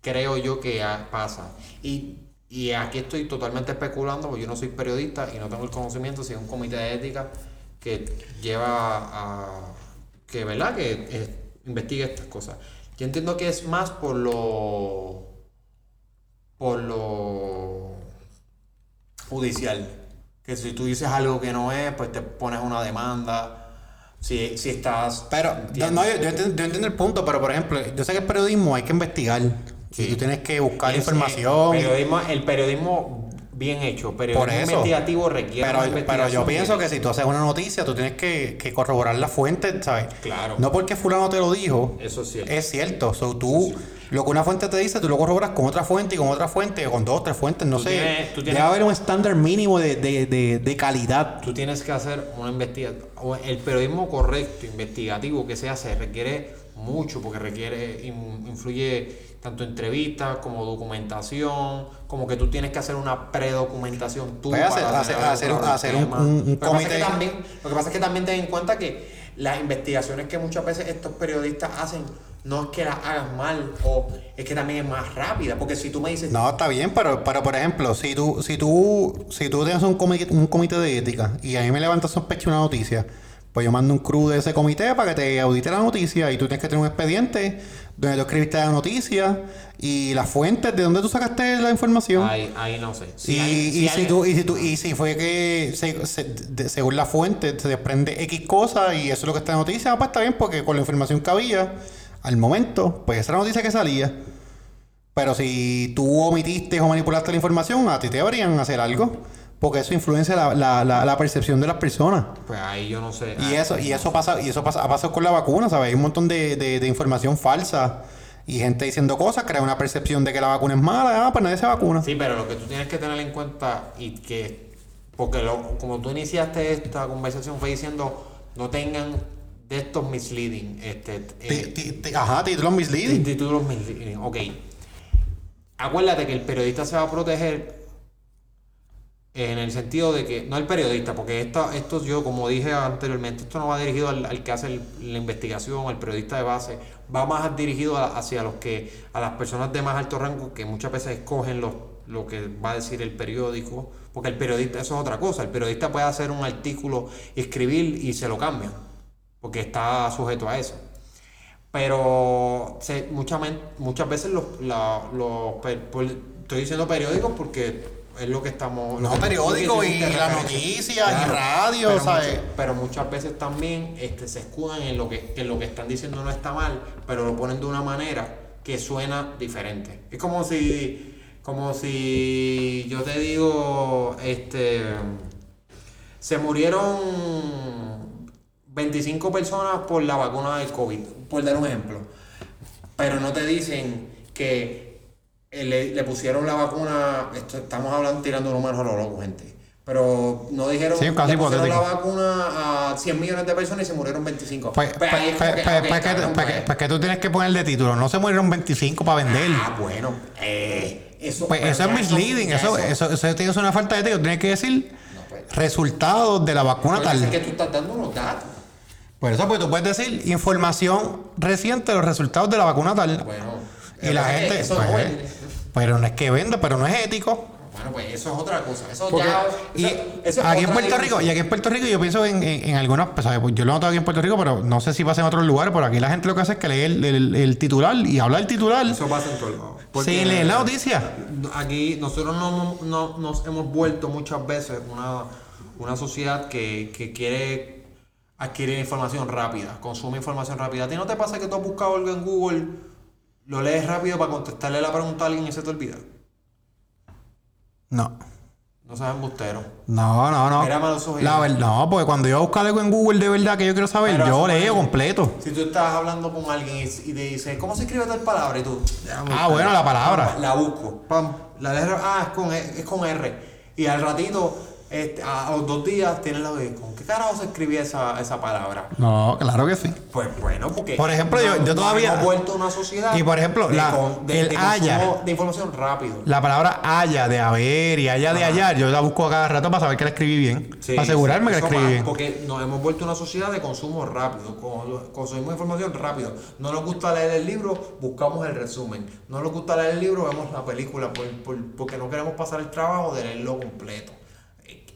creo yo que pasa. Y, y aquí estoy totalmente especulando, porque yo no soy periodista y no tengo el conocimiento si es un comité de ética que lleva a. que, ¿verdad? Que investigue estas cosas. Yo entiendo que es más por lo. por lo. judicial. Que si tú dices algo que no es, pues te pones una demanda. Si, si estás. Pero, no, ¿entiendes? no, yo, yo entiendo, yo entiendo el punto, pero por ejemplo, yo sé que el periodismo hay que investigar. Sí. Y tú tienes que buscar información. periodismo, el periodismo bien hecho, periodismo Por eso. investigativo requiere Pero, una pero yo pienso que si tú haces una noticia, tú tienes que, que corroborar la fuente, ¿sabes? Claro. No porque fulano te lo dijo. Eso es cierto. Es cierto. So, tú, lo que una fuente te dice, tú lo corroboras con otra fuente y con otra fuente, o con dos o tres fuentes, no Tú sé. tienes- tú Debe haber un estándar mínimo de, de, de, de calidad. Tú tienes que hacer una investigación. El periodismo correcto, investigativo que se hace, requiere mucho, porque requiere, in- influye tanto entrevistas como documentación, como que tú tienes que hacer una predocumentación tú Pues hacer- un- hacer que comité. también- lo que pasa es que también ten en cuenta que las investigaciones que muchas veces estos periodistas hacen no es que las hagan mal o es que también es más rápida, porque si tú me dices, No, está bien, pero, pero por ejemplo, si tú, si tú, si tú tienes un comité, un comité de ética y a mí me levanta sospecha una noticia, pues yo mando un crew de ese comité para que te audite la noticia y tú tienes que tener un expediente donde tú escribiste la noticia y las fuentes de donde tú sacaste la información. ahí, ahí no sé. Si y, hay- y si si hay- tú, y si tú, y si fue que se- se- de- según la fuente se desprende X cosa y eso es lo que está en la noticia, pues está bien porque con la información que había al momento, pues esa era la noticia que salía. Pero si tú omitiste o manipulaste la información, a ti te deberían hacer algo. Porque eso influencia la, la, la, la percepción de las personas. Pues ahí yo no sé. Y eso, y eso pasa, y eso pasa, ha pasado con la vacuna, ¿sabes? Hay un montón de, de, de información falsa y gente diciendo cosas, crea una percepción de que la vacuna es mala, ah, pues nadie se vacuna. Sí, pero lo que tú tienes que tener en cuenta y que, porque lo, como tú iniciaste esta conversación fue diciendo, no tengan de estos misleading, este, eh, ti- ti- ajá, títulos tí- misleading. títulos misleading. Ok. Acuérdate que el periodista se va a proteger en el sentido de que, no el periodista, porque esto, esto yo, como dije anteriormente, esto no va dirigido al, al que hace la investigación, al periodista de base, va más dirigido hacia los que, a las personas de más alto rango que muchas veces escogen los, lo que va a decir el periódico, Porque el periodista, eso es otra cosa. El periodista puede hacer un artículo, escribir y se lo cambian. Porque está sujeto a eso. Pero se, muchas, muchas veces los, estoy diciendo periódicos porque es lo que estamos. No, lo que- periódico lo que y las noticias y radio, pero ¿sabes? muchas- pero muchas veces también este, se escudan en lo que, que lo que están diciendo no está mal, pero lo ponen de una manera que suena diferente. Es como si, como si yo te digo, este, se murieron 25 personas por la vacuna del COVID, por dar un ejemplo. Pero no te dicen que le, le pusieron la vacuna, esto, estamos hablando tirando números a lo loco, gente. Pero no dijeron Sí, le pusieron la vacuna a 100 millones de personas y se murieron 25. Pues, Pues pues, es pues, que, pues, pues, que- pues, pues. pues que tú tienes que poner de título. No se murieron 25 para vender. Ah, bueno. Eh, eso, Pues eso es misleading. ya Eso, eso, eso tiene una falta de ética. Tienes que decir No, resultados de la vacuna que pasa es tal. que tú estás dando unos datos. Por eso, pues tú puedes decir información reciente de los resultados de la vacuna tal. Bueno. y la que es que gente. Eso pues, no. Pero no es que venda, pero no es ético. Bueno, pues eso es otra cosa. Eso Porque- ya. y eso- eso es aquí en Puerto Rico, y aquí en Puerto Rico yo pienso en, en, en algunas, pues, ¿sabes? Pues yo lo noto aquí en Puerto Rico, pero no sé si pasa en otros lugares, pero aquí la gente lo que hace es que lee el, el- el titular y habla del titular Eso pasa en todos lados. Porque sin leer la noticia. Aquí nosotros no, no- nos hemos vuelto muchas veces una, una sociedad que, que quiere adquirir información rápida, consume información rápida. ¿A ti no te pasa que tú has buscado algo en Google, lo lees rápido para contestarle la pregunta a alguien y se te olvida? No. No seas embustero. No, no, no. Mírame los ojos La verdad, no, porque cuando yo busco algo en Google de verdad que yo quiero saber, Pero yo leo completo. Si tú estás hablando con alguien y, y te dice, ¿cómo se escribe tal palabra? Y tú, Ah, bueno, la palabra. Pam, La busco. Pam, la letra, ah, es con, E- es con R. Y al ratito, este, a, a los dos días, tienes la de, ¿con qué carajo se escribía esa, esa palabra? No, claro que sí. Pues bueno, porque. Por ejemplo, yo- yo todavía- Hemos vuelto una sociedad. Y, por ejemplo, de la- con- de, el de haya. de información rápido. La palabra haya de haber y haya de hallar, yo la busco a cada rato para saber que la escribí bien. Sí, para asegurarme sí, que la escribí más, bien. Porque nos hemos vuelto una sociedad de consumo rápido, con- consumimos información rápido. No nos gusta leer el libro, buscamos el resumen. No nos gusta leer el libro, vemos la película, por- por- porque no queremos pasar el trabajo de leerlo completo.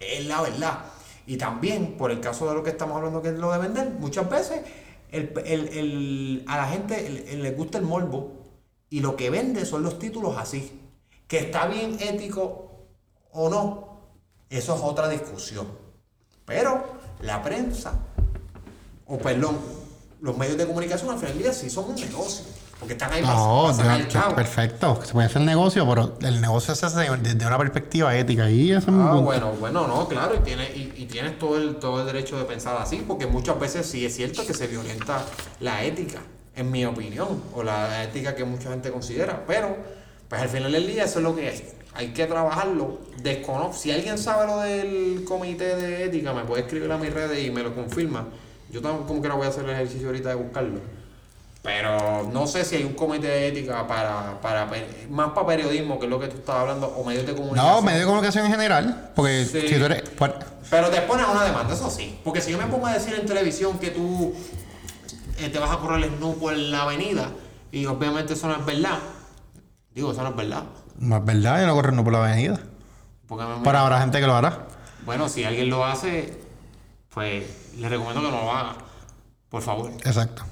Es la verdad. Y también, por el caso de lo que estamos hablando, que es lo de vender, muchas veces el- el- el- a la gente le gusta el morbo y lo que vende son los títulos así. Que está bien ético o no, eso es otra discusión. Pero la prensa, o perdón, los medios de comunicación al final del día sí son un negocio. Porque están ahí No, para perfecto. Se puede hacer negocio, pero el negocio se hace desde una perspectiva ética. Y eso es Ah, bueno, bueno, no, claro, y tienes, y, y tienes todo, el, todo el derecho de pensar así, porque muchas veces sí es cierto que se violenta la ética, en mi opinión, o la ética que mucha gente considera, pero pues al final del día eso es lo que hay. Hay que trabajarlo. Desconozco. Si alguien sabe lo del comité de ética, me puede escribir a mis redes y me lo confirma. Yo también como que no voy a hacer el ejercicio ahorita de buscarlo. Pero no sé si hay un comité de ética para, para más para periodismo, que es lo que tú estabas hablando, o medios de comunicación. No, medio de comunicación en general. Porque Sí. si tú eres. por- Pero te pones una demanda, eso sí. Porque si yo me pongo a decir en televisión que tú eh, te vas a correr el snoop por la avenida, y obviamente eso no es verdad. Digo, eso no es verdad. no es verdad, yo no corro no por la avenida. Porque me- Pero habrá gente que lo hará. Bueno, si alguien lo hace, pues le recomiendo que no lo haga. Por favor. Exacto.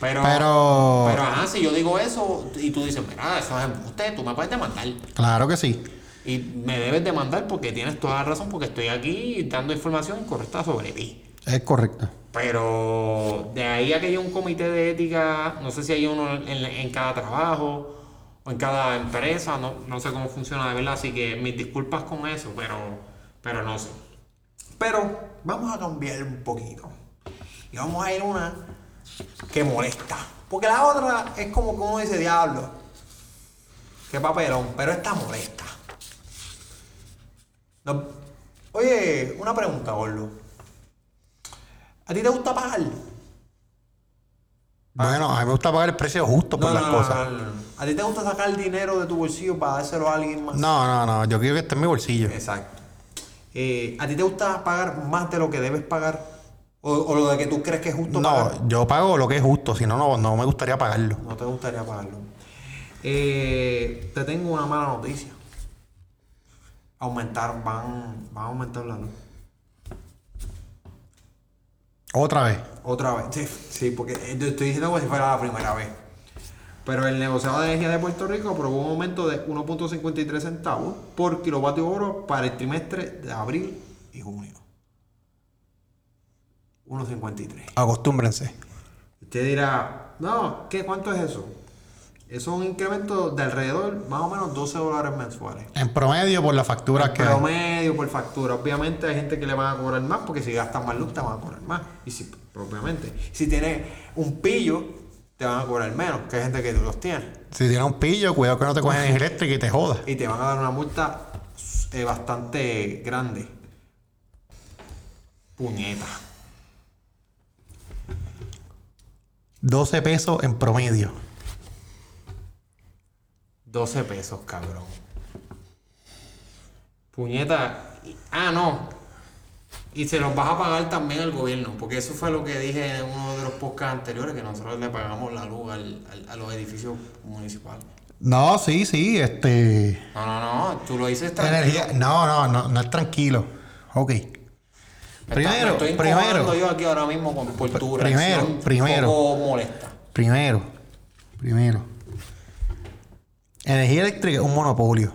Pero, Pero- pero ajá, si yo digo eso y tú dices, mira, eso es embuste, tú me puedes demandar. Claro que sí. Y me debes demandar porque tienes toda la razón, porque estoy aquí dando información incorrecta sobre ti. Es correcto. Pero de ahí a que haya un comité de ética, no sé si hay uno en, en cada trabajo o en cada empresa, no, no sé cómo funciona de verdad, así que mis disculpas con eso, pero, pero no sé. Pero vamos a cambiar un poquito. Y vamos a ir a una que molesta. Porque la otra es como que uno dice, diablo, qué papelón, pero esta molesta. No- Oye, una pregunta, Gordo. ¿A ti te gusta pagar? Bueno, a mí me gusta pagar el precio justo por las cosas. no. ¿A ti te gusta sacar dinero de tu bolsillo para dárselo a alguien más? No, no, no. Yo quiero que esté en mi bolsillo. Exacto. Eh, ¿A ti te gusta pagar más de lo que debes pagar? ¿O, o lo de que tú crees que es justo pagar? No, yo pago lo que es justo, si no, no, no me gustaría pagarlo. No te gustaría pagarlo. Eh, te tengo una mala noticia. aumentar, van, van a aumentar la luz. Otra vez. Otra vez, sí, sí, porque estoy diciendo como si fuera la primera vez. Pero el negociado de energía de Puerto Rico aprobó un aumento de 1.53 centavos por kilovatio hora para el trimestre de abril y junio. 1.53. Acostúmbrense. Usted dirá, no, ¿qué, ¿cuánto es eso? Eso es un incremento de alrededor, más o menos 12 dólares mensuales. En promedio por las facturas que hay. Promedio por factura. Obviamente hay gente que le van a cobrar más porque si gastan más luz te van a cobrar más. Y si, obviamente, si tienes un pillo, te van a cobrar menos que hay gente que los tiene. Si tienes un pillo, cuidado que no te cogen eléctrica y te jodas. Y te van a dar una multa eh, bastante grande. Puñeta. 12 pesos en promedio. 12 pesos, cabrón. Puñeta. Ah, no. Y se los vas a pagar también al gobierno, porque eso fue lo que dije en uno de los podcasts anteriores, que nosotros le pagamos la luz al- al- a los edificios municipales. No, sí, sí, este. No, no, no, tú lo dices tranquilo. Energía. No, no, no, no es tranquilo. Ok. Me Primero, estoy primero. yo aquí ahora mismo con, por tu Primero, primero. poco molesta. Primero. Primero. Energía eléctrica es un monopolio.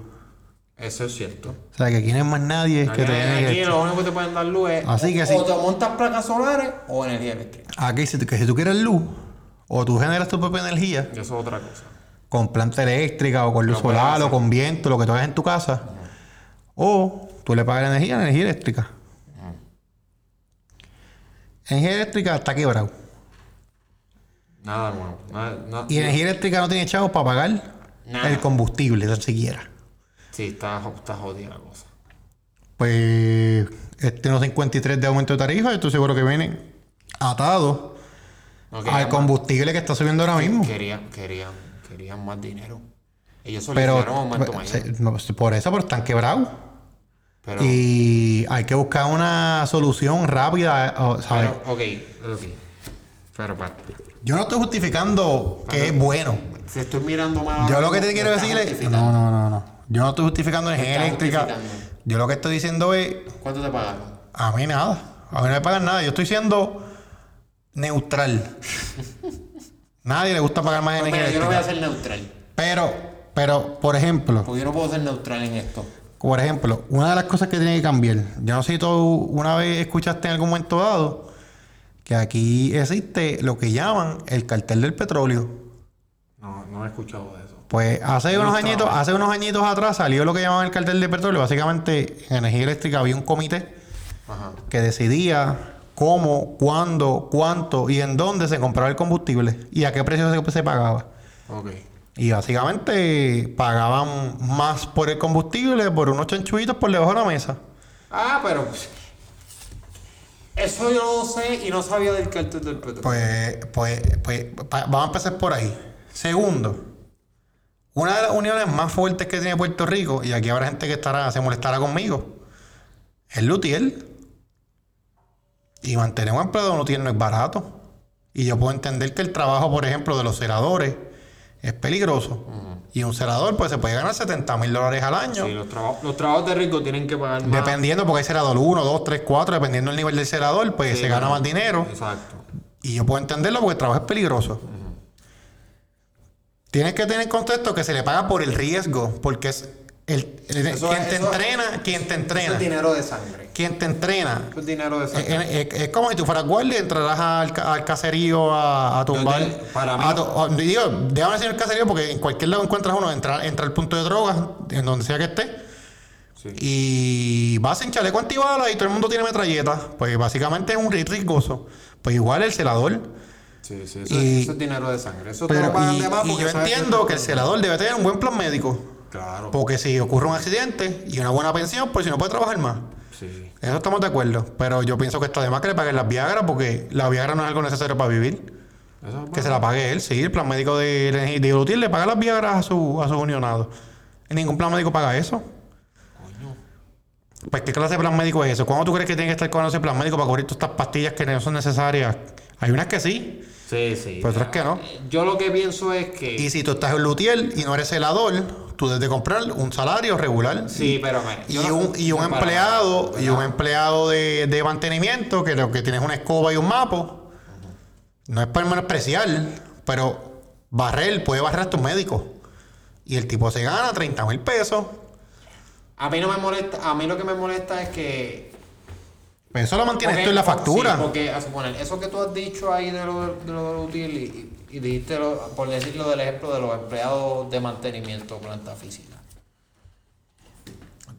Eso es cierto. O sea, que aquí no hay más nadie que Aquí, te dé energía aquí lo único que te pueden dar luz es Así que o, o te montas placas solares o energía eléctrica. Aquí, si, tú- que si tú quieres luz, o tú generas tu propia energía Eso es otra cosa. con planta eléctrica o con luz solar o con viento, lo que tú hagas en tu casa, o tú le pagas la energía a la energía eléctrica. Energía eléctrica está quebrado. Nada nuevo. Nada, nada- Y energía eléctrica no tiene chavos para pagar Nada. el combustible, tan siquiera. Sí, está, está jodida la cosa. Pues este no 53 de aumento de tarifa, estoy seguro que viene atado al combustible que está subiendo ahora mismo. Querían, querían, querían más dinero. Ellos Pero solicitaron un aumento mayor. se- no, por eso, pero están quebrados. Pero, Y hay que buscar una solución rápida, o, ¿sabes? pero, ok, ok. Pero, espérate. Yo no estoy justificando que es bueno. Si estoy mirando mal. Yo lo que te quiero decir es... No, no, no, no. Yo no estoy justificando energía eléctrica. Yo lo que estoy diciendo es... ¿Cuánto te pagaron? A mí nada. A mí no me pagan nada. Yo estoy siendo neutral. Nadie le gusta pagar más Pues energía mira, yo no voy a ser neutral. Pero, pero, por ejemplo, Porque yo no puedo ser neutral en esto. Por ejemplo, una de las cosas que tiene que cambiar, yo no sé si tú una vez escuchaste en algún momento dado que aquí existe lo que llaman el cartel del petróleo. No, no he escuchado de eso. Pues hace unos no añitos, hace unos añitos atrás salió lo que llamaban el cartel del petróleo. Básicamente, en energía eléctrica había un comité Ajá. que decidía cómo, cuándo, cuánto y en dónde se compraba el combustible y a qué precio se, se pagaba. Ok. Y básicamente pagaban más por el combustible por unos chanchuitos por debajo de la mesa. Ah, pero. Eso yo lo sé y no sabía del cartel del petróleo. Pues, pues, pues vamos a empezar por ahí. Segundo, una de las uniones más fuertes que tiene Puerto Rico, y aquí habrá gente que estará, se molestará conmigo, es Lutiel. Y mantener un empleado de Lutiel no es barato. Y yo puedo entender que el trabajo, por ejemplo, de los ceradores es peligroso. Y un cerador, pues se puede ganar 70 mil dólares al año. Sí, los, trabajos los trabajos de rico tienen que pagar más. Dependiendo, porque hay cerador 1, 2, 3, 4, dependiendo del nivel del cerador, pues Sí, se gana más dinero. Exacto. Y yo puedo entenderlo porque el trabajo es peligroso. Tienes que tener en contexto que se le paga por el riesgo, porque es el, el- Eso quien es- te eso- entrena, quien te entrena, es dinero de sangre. quien te entrena. Es dinero de sangre. es- es como si tú fueras guardia y entrarás al, al cacerío a, a tumbar. Yo te- para mí- a tu- a- digo, déjame decir el cacerío porque en cualquier lado encuentras uno, entra, entra al punto de drogas, en donde sea que esté. Sí. Y vas en chaleco antibalas y todo el mundo tiene metralleta. Pues básicamente es un ri- riesgoso. Pues igual el celador. Sí, sí, eso, Y- eso es dinero de sangre. Eso te Pero, lo pagan y, y yo entiendo que el celador debe tener un buen plan médico. Claro. Porque si ocurre un accidente y una buena pensión, pues si no puede trabajar más. Sí. Eso estamos de acuerdo. Pero yo pienso que está de más que le paguen las Viagra porque la Viagra no es algo necesario para vivir. Que se la pague él. Sí, el plan médico de, de, de Lutier le paga las Viagra a, su, a sus unionados. Ningún plan médico paga eso. Coño. Pues, ¿qué clase de plan médico es eso? ¿Cuándo tú crees que tiene que estar con ese plan médico para cubrir todas estas pastillas que no son necesarias? Hay unas que sí, Sí, sí. pero otras que no. Yo lo que pienso es que. Y si tú estás en Lutiel y no eres celador, tú debes de comprar un salario regular. Sí, pero Y un, y un empleado, y un empleado de, de mantenimiento que lo que tienes una escoba y un mapo. No es para menospreciar, pero barrer, puede barrer a tus médicos. Y el tipo se gana 30 mil pesos. A mí no me molesta, a mí lo que me molesta es que Pero eso lo mantienes tú en la sí, factura. porque a suponer, eso que tú has dicho ahí de lo de lo del útil y, y dijiste, lo- por decirlo del ejemplo de los empleados de mantenimiento planta física.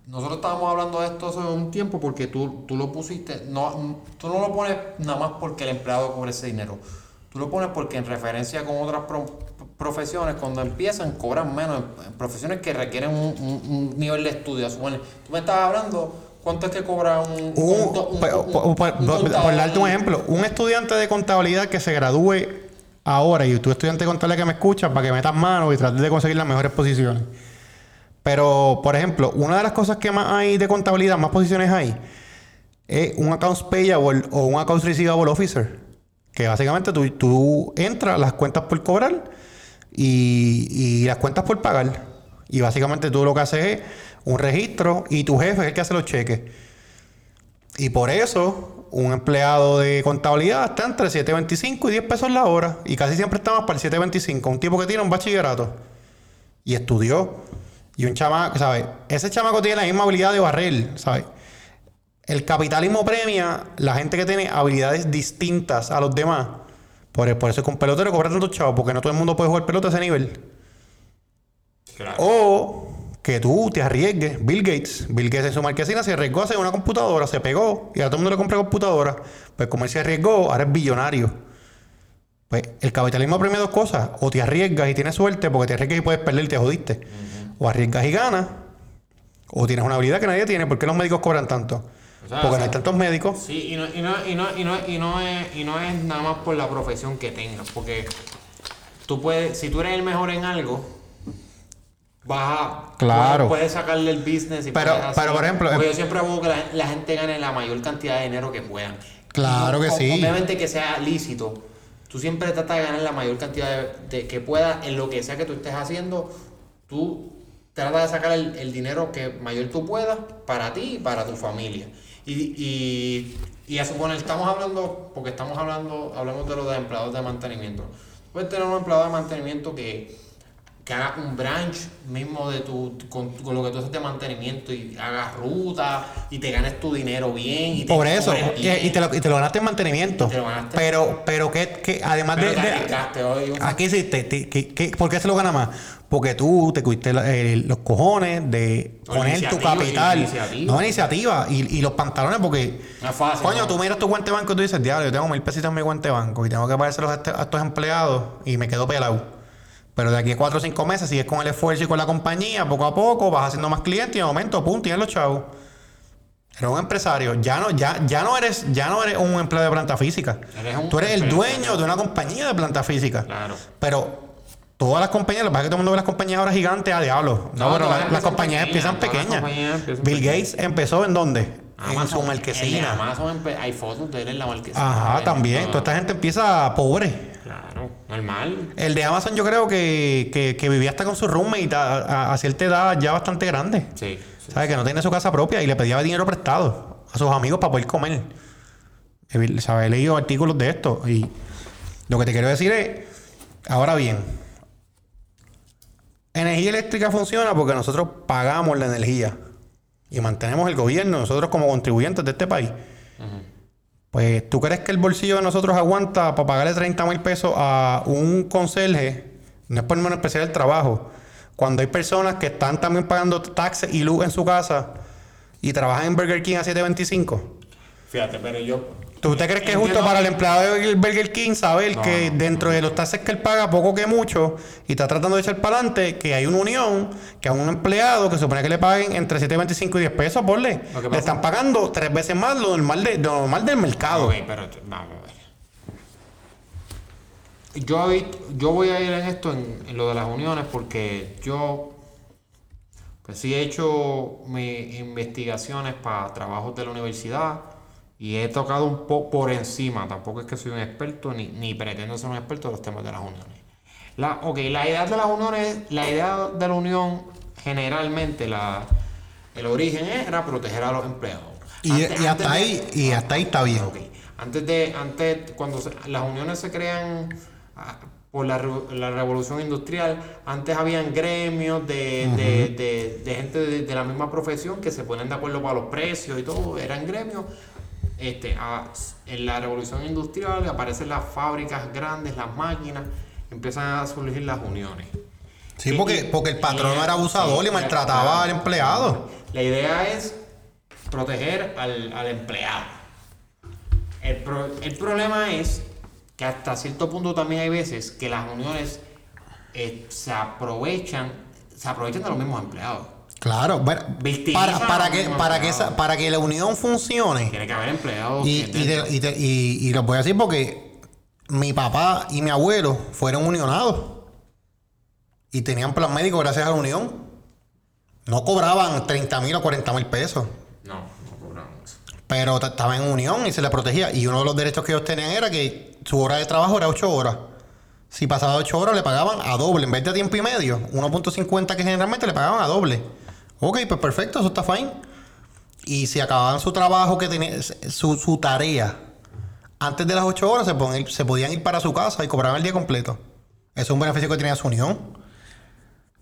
Nosotros estábamos hablando de esto hace un tiempo porque tú, tú lo pusiste, no, tú no lo pones nada más porque el empleado cobre ese dinero. Tú lo pones porque en referencia con otras pro- profesiones, cuando empiezan, cobran menos. En, en profesiones que requieren un, un- un nivel de estudio. A suponer, tú me estabas hablando, ¿cuánto es que cobra un, Un- conto- un- por, un- darte un ejemplo, un estudiante de contabilidad que se gradúe ahora, y tú estudiante de contabilidad que me escuchas, para que metas mano y trates de conseguir las mejores posiciones. Pero, por ejemplo, una de las cosas que más hay de contabilidad, más posiciones hay, es un accounts payable o un accounts receivable officer. Que básicamente tú, tú entras las cuentas por cobrar y, y las cuentas por pagar. Y básicamente tú lo que haces es un registro y tu jefe es el que hace los cheques. Y por eso, un empleado de contabilidad está entre 7.25 y 10 pesos la hora. Y casi siempre está más para el 7.25. Un tipo que tiene un bachillerato y estudió. Y un chamaco, ¿sabes? Ese chamaco tiene la misma habilidad de barrer, ¿sabes? El capitalismo premia la gente que tiene habilidades distintas a los demás. Por, por eso es que un pelotero cobra tantos chavos, porque no todo el mundo puede jugar pelota a ese nivel. Claro. O que tú te arriesgues. Bill Gates. Bill Gates en su marquesina se arriesgó a hacer una computadora, se pegó y a todo el mundo le compra computadora. Pues como él se arriesgó, ahora es billonario. Pues el capitalismo premia dos cosas. O te arriesgas y tienes suerte porque te arriesgas y puedes perder y te jodiste. O arriesgas y ganas. O tienes una habilidad que nadie tiene. ¿Por qué los médicos cobran tanto? O sea, porque o no hay tantos médicos. Sí, y no, y no, y no, y no, y no es, y no es nada más por la profesión que tengas, porque tú puedes, si tú eres el mejor en algo, vas a Claro. puedes, sacarle el business y Pero- puedes pero, por ejemplo, porque em- yo siempre abogo que la, la gente gane la mayor cantidad de dinero que puedan. Claro que sí. Obviamente que sea lícito. Tú siempre tratas de ganar la mayor cantidad de, de- que puedas en lo que sea que tú estés haciendo. Tú tratas de sacar el, el dinero que mayor tú puedas para ti y para tu familia. Y, y, y a suponer, estamos hablando, porque estamos hablando, hablamos de los de empleados de mantenimiento. Puedes tener un empleado de mantenimiento que, que haga un branch mismo de tu, con, con lo que tú haces de mantenimiento y hagas ruta y te ganes tu dinero bien. Y te Por eso, cobres y, y te lo, y te lo ganaste en mantenimiento. Te lo ganaste. Pero, pero que, que además Pero de, te de- arriesgaste hoy. Aquí hiciste, te- que- que- ¿por qué se lo gana más? Porque tú te cuiste eh, los cojones de poner tu capital. iniciativa. No, iniciativa. Y, y los pantalones, porque. No es fácil, Coño, ¿no? tú miras tu guante banco y tú dices, diablo, yo tengo mil pesitos en mi guante banco y tengo que este- a estos empleados y me quedo pelado. Pero de aquí a cuatro o cinco meses sigues con el esfuerzo y con la compañía, poco a poco vas haciendo más clientes y de momento, pum, tienes los chavos. Eres un empresario. Ya no, ya, ya no eres, ya no eres un empleado de planta física. Eres un Tú eres el dueño de una compañía de planta física. Claro. Pero todas las compañías, lo que pasa es que todo el mundo ve las compañías ahora gigantes a diablo. No, No, pero las, empiezan compañías pequeñas, empiezan las pequeñas. compañías empiezan Bill pequeñas. Gates empezó en dónde? en su Amazon, de marquesina. Amazon hay fotos de él en la marquesina. Ajá, también. todo. Toda esta gente empieza pobre. Claro, normal. El de Amazon yo creo que, que, que vivía hasta con su roommate a, a, a cierta edad ya bastante grande. Sí. sí. ¿Sabes? Que no tiene su casa propia y le pedía dinero prestado a sus amigos para poder comer. He- ¿Sabes? He leído artículos de esto y lo que te quiero decir es, ahora bien, energía eléctrica funciona porque nosotros pagamos la energía y mantenemos el gobierno, nosotros como contribuyentes de este país. Pues, ¿tú crees que el bolsillo de nosotros aguanta para pagarle 30 mil pesos a un conserje? No es por menospreciar el trabajo. Cuando hay personas que están también pagando taxes y luz en su casa y trabajan en Burger King a 7.25. Fíjate, pero yo. ¿Tú te crees que es justo para el empleado de Burger King saber No, que dentro de los taxes que él paga, poco que mucho, y está tratando de echar para adelante, que hay una unión, que a un empleado que supone que le paguen entre 7.25 y 10 pesos, porle, que le están pagando tres veces más lo normal, de, lo normal del mercado. Ok, pero vamos a ver. Yo, he- yo voy a ir en esto, en, en lo de las uniones, porque yo, pues sí he hecho mis investigaciones para trabajos de la universidad y he tocado un poco por encima. Tampoco es que soy un experto ni, ni pretendo ser un experto de los temas de las uniones. La, ok, la idea de las uniones, la idea de la unión generalmente la, el origen era proteger a los empleados. Y, Antes- y antes hasta de- ahí, y hasta ahí está bien. Antes de, antes, cuando se- las uniones se crean ah, por la, la revolución industrial, antes habían gremios de, de- de- de gente de la misma profesión que se ponen de acuerdo para los precios y todo, eran gremios. Este, en la revolución industrial aparecen las fábricas grandes, las máquinas, empiezan a surgir las uniones. Sí, Y- porque, porque el patrón era abusador sí, y maltrataba al empleado. La idea es proteger al, al empleado. El, pro- el problema es que hasta cierto punto también hay veces que las uniones eh, se aprovechan se aprovechan de los mismos empleados. Claro, bueno, para, los que, para, que esa- para que la unión funcione, Tiene que haber empleados. y, y, y, y- y lo voy a decir porque mi papá y mi abuelo fueron unionados y tenían plan médico gracias a la unión. No cobraban 30 mil o 40 mil pesos, No, no cobramos eso. pero estaban en unión y se les protegía. Y uno de los derechos que ellos tenían era que su hora de trabajo era 8 horas. Si pasaba de 8 horas le pagaban a doble, en vez de tiempo y medio, 1.50 que generalmente le pagaban a doble. Ok, pues perfecto, eso está fine. Y si acababan su trabajo, que tenía, su, su tarea, antes de las 8 horas se, ir- se podían ir para su casa y cobraban el día completo. Eso es un beneficio que tenía su unión.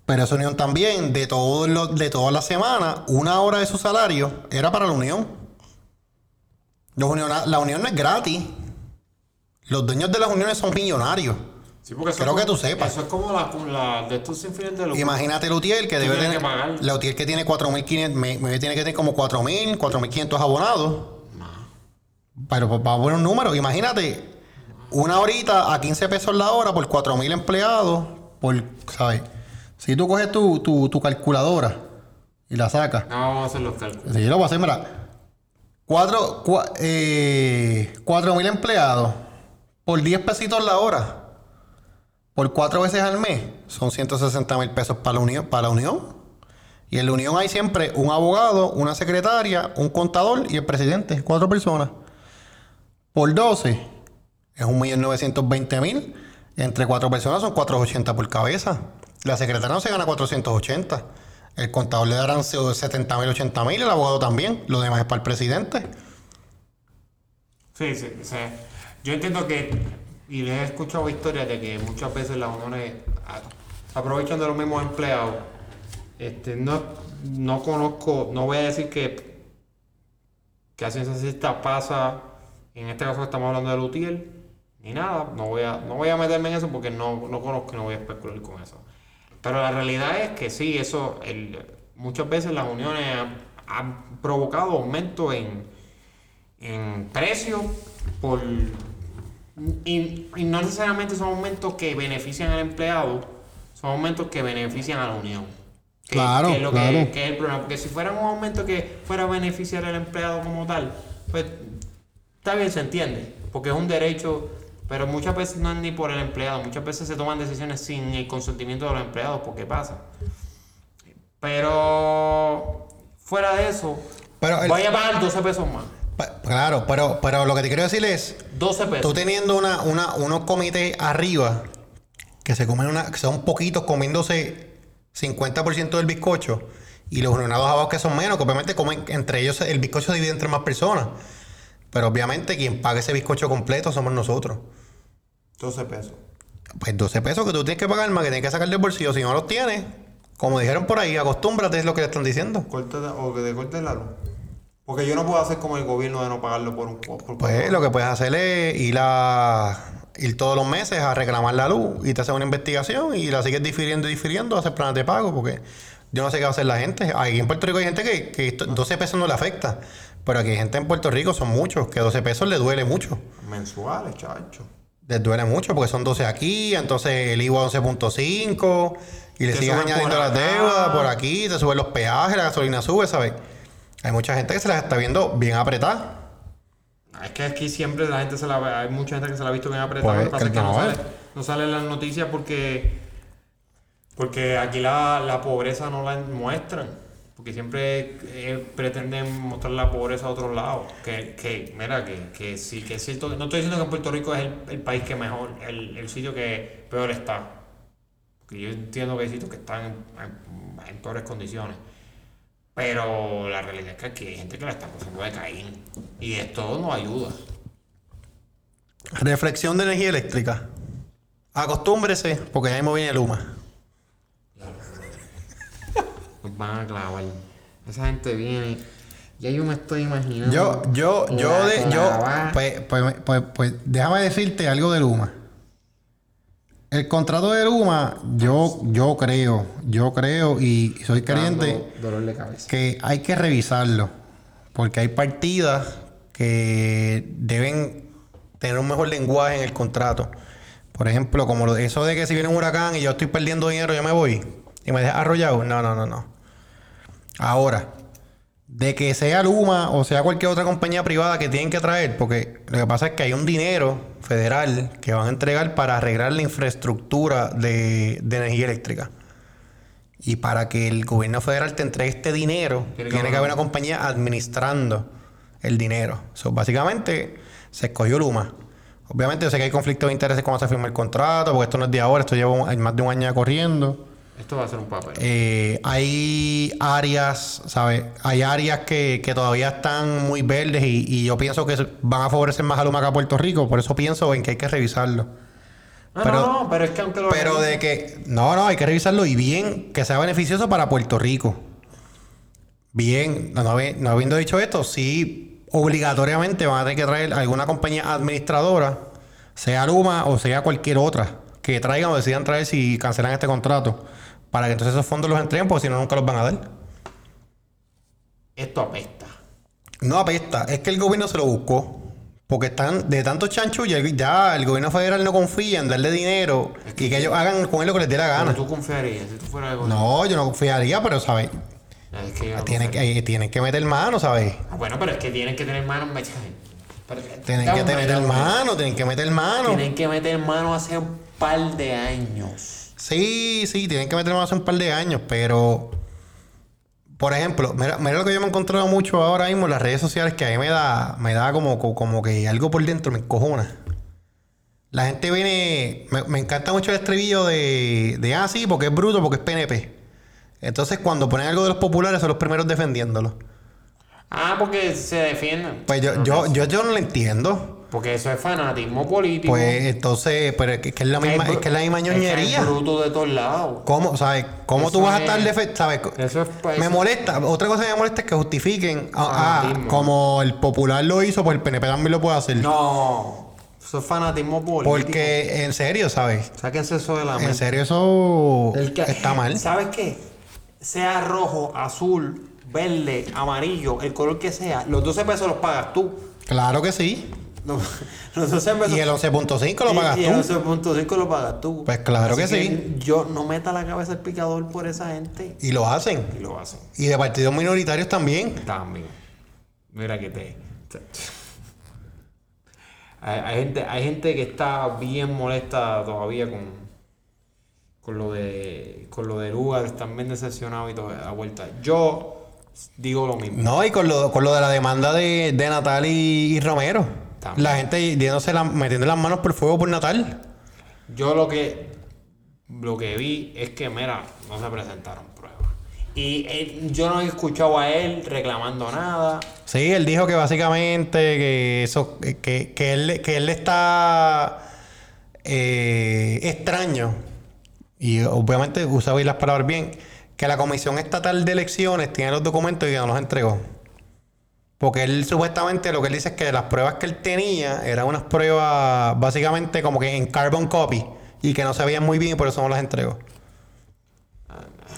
Pero esa unión también, de, todo lo- de toda la semana, una hora de su salario era para la unión. Los uniona- la unión no es gratis. Los dueños de las uniones son millonarios. Sí, porque eso Creo es que como- tú sepas. Eso es como la, la de estos sin fines de lucro. Imagínate que debe tener. que Lutiel que tiene 4.500, me, me tiene que tener como 4.000, 4.500 abonados. Pero pues, va a poner un número. Imagínate, una horita a 15 pesos la hora por 4.000 empleados. Por, ¿sabes? Si tú coges tu, tu, tu calculadora y la sacas. No, vamos a hacer los cálculos. Sí, yo lo voy a hacer, mira. Cuatro, cua- eh, cuatro mil empleados por 10 pesitos la hora. Por cuatro veces al mes son 160 mil pesos para la, unión, para la unión. Y en la unión hay siempre un abogado, una secretaria, un contador y el presidente. Cuatro personas. Por 12 es 1.920.000. Entre cuatro personas son 480 por cabeza. La secretaria no se gana 480. El contador le darán 70 mil, 80 mil. El abogado también. Lo demás es para el presidente. Sí, sí, sea, yo entiendo que, y les he escuchado historias de que muchas veces las uniones ah, aprovechan de los mismos empleados. Este, no, no conozco, no voy a decir que, que a ciencia cierta pasa, en este caso estamos hablando de Lutiel, ni nada, no voy a, no voy a meterme en eso porque no, no conozco y no voy a especular con eso. Pero la realidad es que sí, eso, el, muchas veces las uniones han, han provocado aumento en, en precio por y, y no necesariamente son aumentos que benefician al empleado, son aumentos que benefician a la unión. Que- Claro, que es lo claro. Que, que es el problema. Porque si fuera un aumento que fuera a beneficiar al empleado como tal, pues está bien, se entiende, porque es un derecho, pero muchas veces no es ni por el empleado, muchas veces se toman decisiones sin el consentimiento de los empleados, porque pasa. Pero fuera de eso, Pero el- voy a pagar 12 pesos más. Pa- Claro, pero, pero lo que te quiero decir es, 12 pesos. tú teniendo una, una, unos comités arriba que se comen una, que son poquitos comiéndose 50% del bizcocho y los unionados abajo que son menos, que obviamente comen entre ellos el bizcocho se divide entre más personas. Pero obviamente quien paga ese bizcocho completo somos nosotros. 12 pesos. Pues 12 pesos que tú tienes que pagar más que tienes que sacar del bolsillo. Si no los tienes, como dijeron por ahí, acostúmbrate es lo que le están diciendo. Corta, o que te corten la luz. Porque yo no puedo hacer como el gobierno de no pagarlo por un por Pues lo que puedes hacer es ir a ir todos los meses a reclamar la luz y te haces una investigación y la sigues difiriendo y difiriendo, hacer planes de pago, porque yo no sé qué va a hacer la gente. Aquí en Puerto Rico hay gente que, que esto- 12 pesos no le afecta, pero aquí hay gente en Puerto Rico, son muchos, que 12 pesos le duele mucho. mensuales, chacho. Les duele mucho porque son 12 aquí, entonces el IVA 11.5 y le suben añadiendo las deudas por aquí, te suben los peajes, la gasolina sube, ¿sabes? Hay mucha gente que se las está viendo bien apretadas. Es que aquí siempre la gente se la hay mucha gente que se la ha visto bien apretada. Pues, pasa que no, eh. sale, no sale en las noticias porque, porque aquí la, la pobreza no la muestran. Porque siempre eh, pretenden mostrar la pobreza a otros lados. Que, que mira, que, que sí, que es cierto. No estoy diciendo que Puerto Rico es el, el país que mejor, el, el sitio que peor está. que yo entiendo que hay sitios que están en, en- en peores condiciones. Pero la realidad es que aquí hay gente que la está pasando de caín. Y esto no ayuda. Reflexión de energía eléctrica. Acostúmbrese, porque ya mismo viene Luma. Nos van a clavar. Esa gente viene. Ya yo me estoy imaginando. Yo, yo, yo, de, yo, pues, pues, pues, pues, déjame decirte algo de Luma. El contrato de Luma, yo, yo creo, yo creo y soy creyente que hay que revisarlo. Porque hay partidas que deben tener un mejor lenguaje en el contrato. Por ejemplo, como eso de que si viene un huracán y yo estoy perdiendo dinero, yo me voy y me deja arrollado. No, no, no, no. Ahora, de que sea Luma o sea cualquier otra compañía privada que tienen que traer, porque lo que pasa es que hay un dinero federal que van a entregar para arreglar la infraestructura de, de energía eléctrica. Y para que el gobierno federal te entregue este dinero, Tiene que que, haber- una compañía administrando el dinero. So, básicamente, se escogió Luma. Obviamente, yo sé que hay conflicto de intereses cuando se firma el contrato, porque esto no es de ahora, esto lleva un- más de un año corriendo. Esto va a ser un papel. Eh, hay áreas, ¿sabes? Hay áreas que, que todavía están muy verdes y, y yo pienso que van a favorecer más a Luma que a Puerto Rico. Por eso pienso en que hay que revisarlo. Ah, pero- no, no, pero es que aunque lo Pero de que... No, no, hay que revisarlo y bien, que sea beneficioso para Puerto Rico. Bien, no, no, no habiendo dicho esto, sí, obligatoriamente van a tener que traer alguna compañía administradora, sea Luma o sea cualquier otra, que traigan o decidan traer si cancelan este contrato, para que entonces esos fondos los entreguen, porque si no, nunca los van a dar. Esto apesta. No apesta, es que el gobierno se lo buscó. Porque están de tanto chancho, ya, ya el gobierno federal no confía en darle dinero y que ellos hagan con él lo que les dé la Pero gana. tú confiarías si tú fueras el gobierno. No, yo no confiaría, pero, ¿sabes? Es que Tienen que, eh, tienen que meter mano, ¿sabes? Ah, bueno, pero es que tienen que tener mano en Pero- Tienen que meter mano, tienen que meter mano. Tienen que meter mano hace un par de años. Sí, sí, tienen que meter mano hace un par de años, pero... Por ejemplo, mira, mira lo que yo me he encontrado mucho ahora mismo en las redes sociales que a mí me da, me da como, como, como que algo por dentro me encojona. La gente viene... Me, me encanta mucho el estribillo de, de... Ah, sí, porque es bruto, porque es PNP. Entonces, cuando ponen algo de los populares, son los primeros defendiéndolo. Ah, porque se defienden. Pues yo, yo, yo, yo no lo entiendo. Porque eso es fanatismo político. Pues entonces, pero es que, es la misma, es que es la misma ñoñería. Es bruto de todos lados. ¿Cómo, sabes? ¿Cómo tú vas a estar es- defe- ¿Sabes? Eso es pues, Me molesta. Otra cosa que me molesta es que justifiquen. Ah, ah, como el popular lo hizo, pues el PNP también lo puede hacer. No. Eso es fanatismo político. Porque, en serio, ¿sabes? Sáquense eso de la En mente. serio, eso El que- está mal. ¿Sabes qué? Sea rojo, azul, verde, amarillo, el color que sea, los 12 pesos los pagas tú. Claro que sí. Los, los 12 pesos. Y el 11.5 lo pagas y, tú. Y el 11.5 lo pagas tú. Pues claro que sí. Yo no meta la cabeza al picador por esa gente. Y lo hacen. Y lo hacen. Y de partidos minoritarios también. También. Mira que te. Hay, hay gente, hay gente que está bien molesta todavía con, con lo de con lo de lugar, están bien decepcionados y toda la vuelta. Yo digo lo mismo. No, y con lo, con lo de la demanda de, de Natal y, y Romero. También. La gente yéndose la- metiendo las manos por fuego por Natal. Yo lo que lo que vi es que, mira, no se presentaron pruebas. Y él- yo no he escuchado a él reclamando nada. Sí, él dijo que básicamente que eso, que, que él, que él está eh, extraño, y obviamente usa bien las palabras bien, que la Comisión Estatal de Elecciones tiene los documentos y que no los entregó. Porque él supuestamente lo que él dice es que las pruebas que él tenía eran unas pruebas básicamente como que en carbon copy y que no se veían muy bien y por eso no las entregó.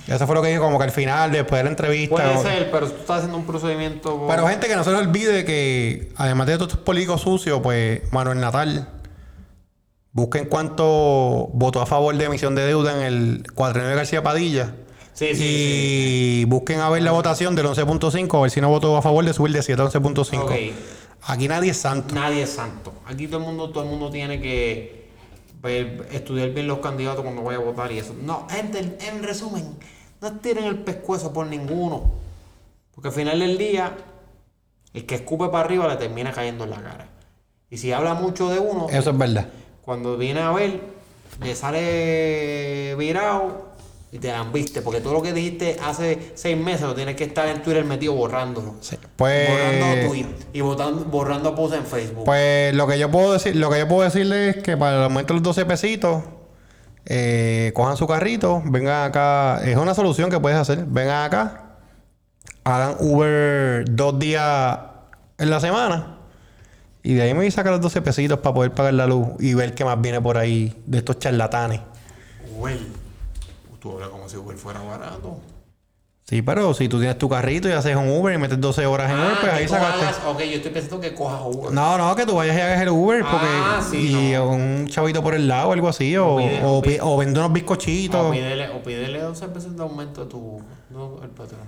Eso fue lo que dijo como que al final, después de la entrevista. Puede ser, pero tú estás haciendo un procedimiento. pero gente que no se les olvide que, además de todos estos políticos sucios, pues Manuel Natal, busquen cuánto votó a favor de emisión de deuda en el cuadrenio de García Padilla. Sí, sí, y busquen a ver la votación del 11.5, a ver si no votó a favor de subir de 7 a 11.5. Ok. Aquí nadie es santo. Nadie es santo. Aquí todo el mundo, todo el mundo tiene que ver- estudiar bien los candidatos cuando vaya a votar y eso. No, gente, en, en resumen, no tiren el pescuezo por ninguno. Porque al final del día, el que escupe para arriba le termina cayendo en la cara. Y si habla mucho de uno, Eso es verdad. cuando viene a ver, le sale virado y te dan viste, porque todo lo que dijiste hace seis meses lo tienes que estar en Twitter metido borrándolo. Sí. Pues, Borrando y botando, borrando posts en Facebook. pues lo que yo puedo decir, lo que yo puedo decirle es que para el aumento de los 12 pesitos, eh, cojan su carrito, vengan acá. Es una solución que puedes hacer. Vengan acá, hagan Uber dos días en la semana. Y de ahí me voy a sacar los 12 pesitos para poder pagar la luz y ver qué más viene por ahí de estos charlatanes. Uber. Tú hablas como si Uber fuera barato. Sí, pero si tú tienes tu carrito y haces un Uber y metes 12 horas en Uber, pues ahí sacaste. las- Ok, yo estoy pensando que cojas Uber. No, no, que tú vayas y hagas el Uber porque Ah, sí, y no. un chavito por el lado o algo así o, O pide- o, o pi- pide- o vende unos O bizcochitos. pídele, o pídele 12 veces de aumento a tu no, el patrón.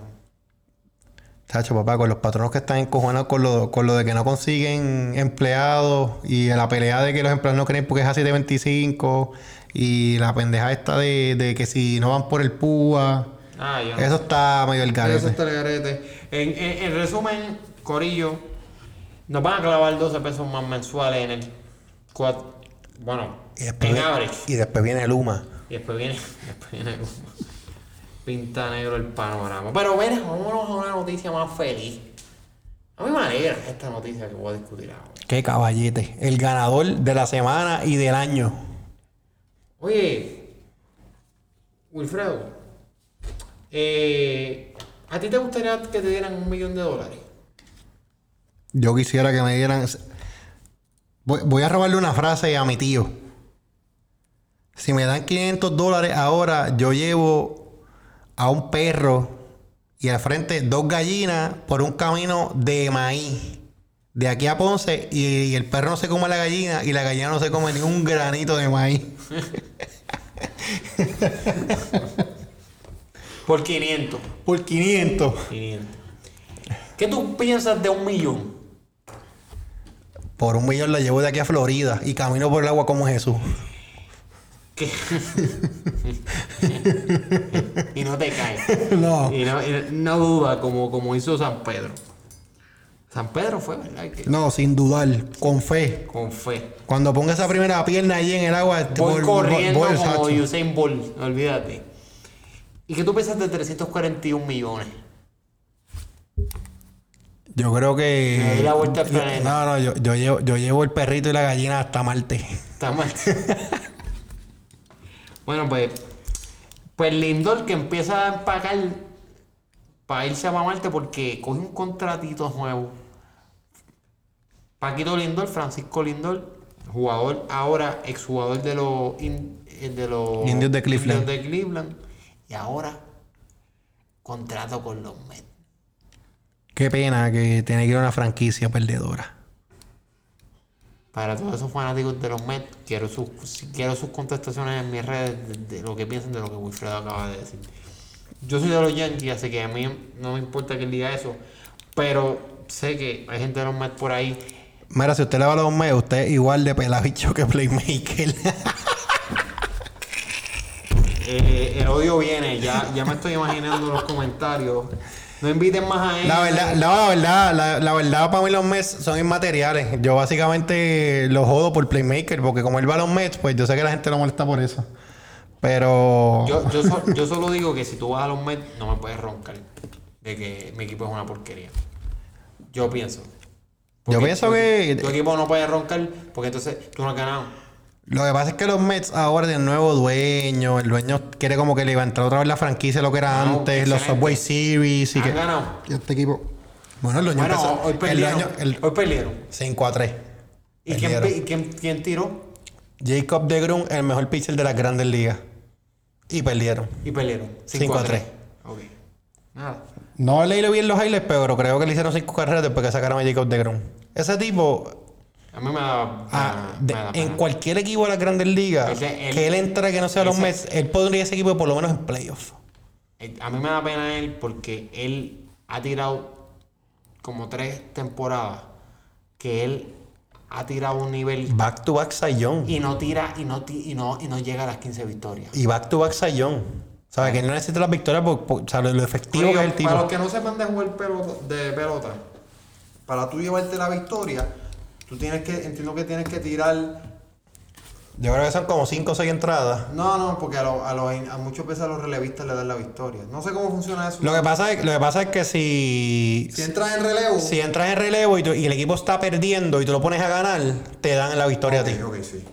Chacho, papá, con los patronos que están encojonados con lo, con lo de que no consiguen empleados y la pelea de que los empleados no creen porque es así de 25 y la pendeja esta de, de que si no van por el PUA. Ah, yo no Eso está medio el Eso garete. está el garete. En, en, en resumen, Corillo, nos van a clavar 12 pesos más mensuales en el cuat- Bueno, Y en viene- average. y después viene el UMA. Y después viene, después viene como pinta negro el panorama. Pero mira, vámonos a una noticia más feliz. A mí me alegra esta noticia que voy a discutir ahora. Qué caballete. El ganador de la semana y del año. Oye, Wilfredo, eh, ¿a ti te gustaría que te dieran un millón de dólares? Yo quisiera que me dieran. Voy, voy a robarle una frase a mi tío. Si me dan 500 dólares ahora, yo llevo a un perro y al frente dos gallinas por un camino de maíz. De aquí a Ponce y, el perro no se come la gallina y la gallina no se come ni un granito de maíz. Por 500. Por 500. 500. ¿Qué tú piensas de un millón? Por un millón la llevo de aquí a Florida y camino por el agua como Jesús. Y no te caes. No. Y no, y no duda como, como hizo San Pedro. San Pedro fue, ¿verdad? Que- No, sin dudar, con fe. con fe. Cuando ponga esa primera pierna ahí en el agua, Voy corriendo como Sacho. Usain Bolt, olvídate. ¿Y qué tú piensas de 341 millones? Yo creo que. Me doy la vuelta al yo- planeta. No, no, yo, yo, llevo, yo llevo el perrito y la gallina hasta Marte. Está mal. bueno, pues. Pues Lindor que empieza a empacar para irse a Marte porque coge un contratito nuevo. Paquito Lindor, Francisco Lindor, jugador ahora, exjugador de los in- eh, de los Indios de Cleveland. Indios de Cleveland. Y ahora contrato con los Mets. Qué pena que tiene que ir a una franquicia perdedora. Para todos esos fanáticos de los Mets, quiero sus, quiero sus contestaciones en mis redes de, de lo que piensan de lo que Wilfredo acaba de decir. Yo soy de los Yankees, así que a mí no me importa que él diga eso, pero sé que hay gente de los Mets por ahí. Mira, si usted le va a los medios, usted es igual de pelabicho que Playmaker. Eh, el odio viene, ya, ya me estoy imaginando los comentarios. No inviten más a él. la verdad, no, la verdad, la, la verdad para mí los Mets son inmateriales. Yo básicamente los jodo por Playmaker, porque como él va a los Mets, pues yo sé que la gente lo molesta por eso. Pero. Yo, yo, so- yo solo digo que si tú vas a los Mets, no me puedes roncar de que mi equipo es una porquería. Yo pienso. Yo pienso que- Tu equipo no puede roncar porque entonces tú no has ganado. Lo que pasa es que los Mets ahora tienen nuevo dueño. El dueño quiere como que levantar otra vez la franquicia lo que era Ah, antes, los. Subway Series y ¿Han que. ganado? y este equipo. Bueno, el dueño Bueno, empezó- hoy el perdieron. dueño, el Hoy perdieron. 5 a 3. ¿Y quién, quién, quién tiró? Jacob de Grun, el mejor pitcher de las grandes ligas. Y perdieron. Y perdieron. Cinco a tres. Ok. Nada. No leí bien los highlights, pero creo que le hicieron 5 carreras después que sacaron a Jacob de Grun. Ese tipo, A mí me da. ah, me de- da en cualquier equipo de las grandes ligas, Ese- él- que él entra que no sea los ese- Mets, él podría ese equipo por lo menos en playoffs. Eh, A mí me da pena él porque él ha tirado como tres temporadas que él ha tirado un nivel Back to back Young. y no tira y no, y no, y no llega a las 15 victorias. Y back to back Cy Young. ¿Sabes? Que él no necesita las victorias por, por- o sea, lo, lo efectivo Oiga, que es el tipo. Para los que no sepan de jugar pelota, de pelota, para tú llevarte la victoria, tú tienes que, entiendo que tienes que tirar Yo creo que son como 5 o 6 entradas. No, no, porque a, lo- a, los- a muchas veces a los relevistas le dan la victoria. No sé cómo funciona eso. Lo que pasa es, lo que, pasa es que si, si entras en relevo. si entras en relevo y, tú- y el equipo está perdiendo y tú lo pones a ganar, te dan la victoria a ti. Ok, ok, sí.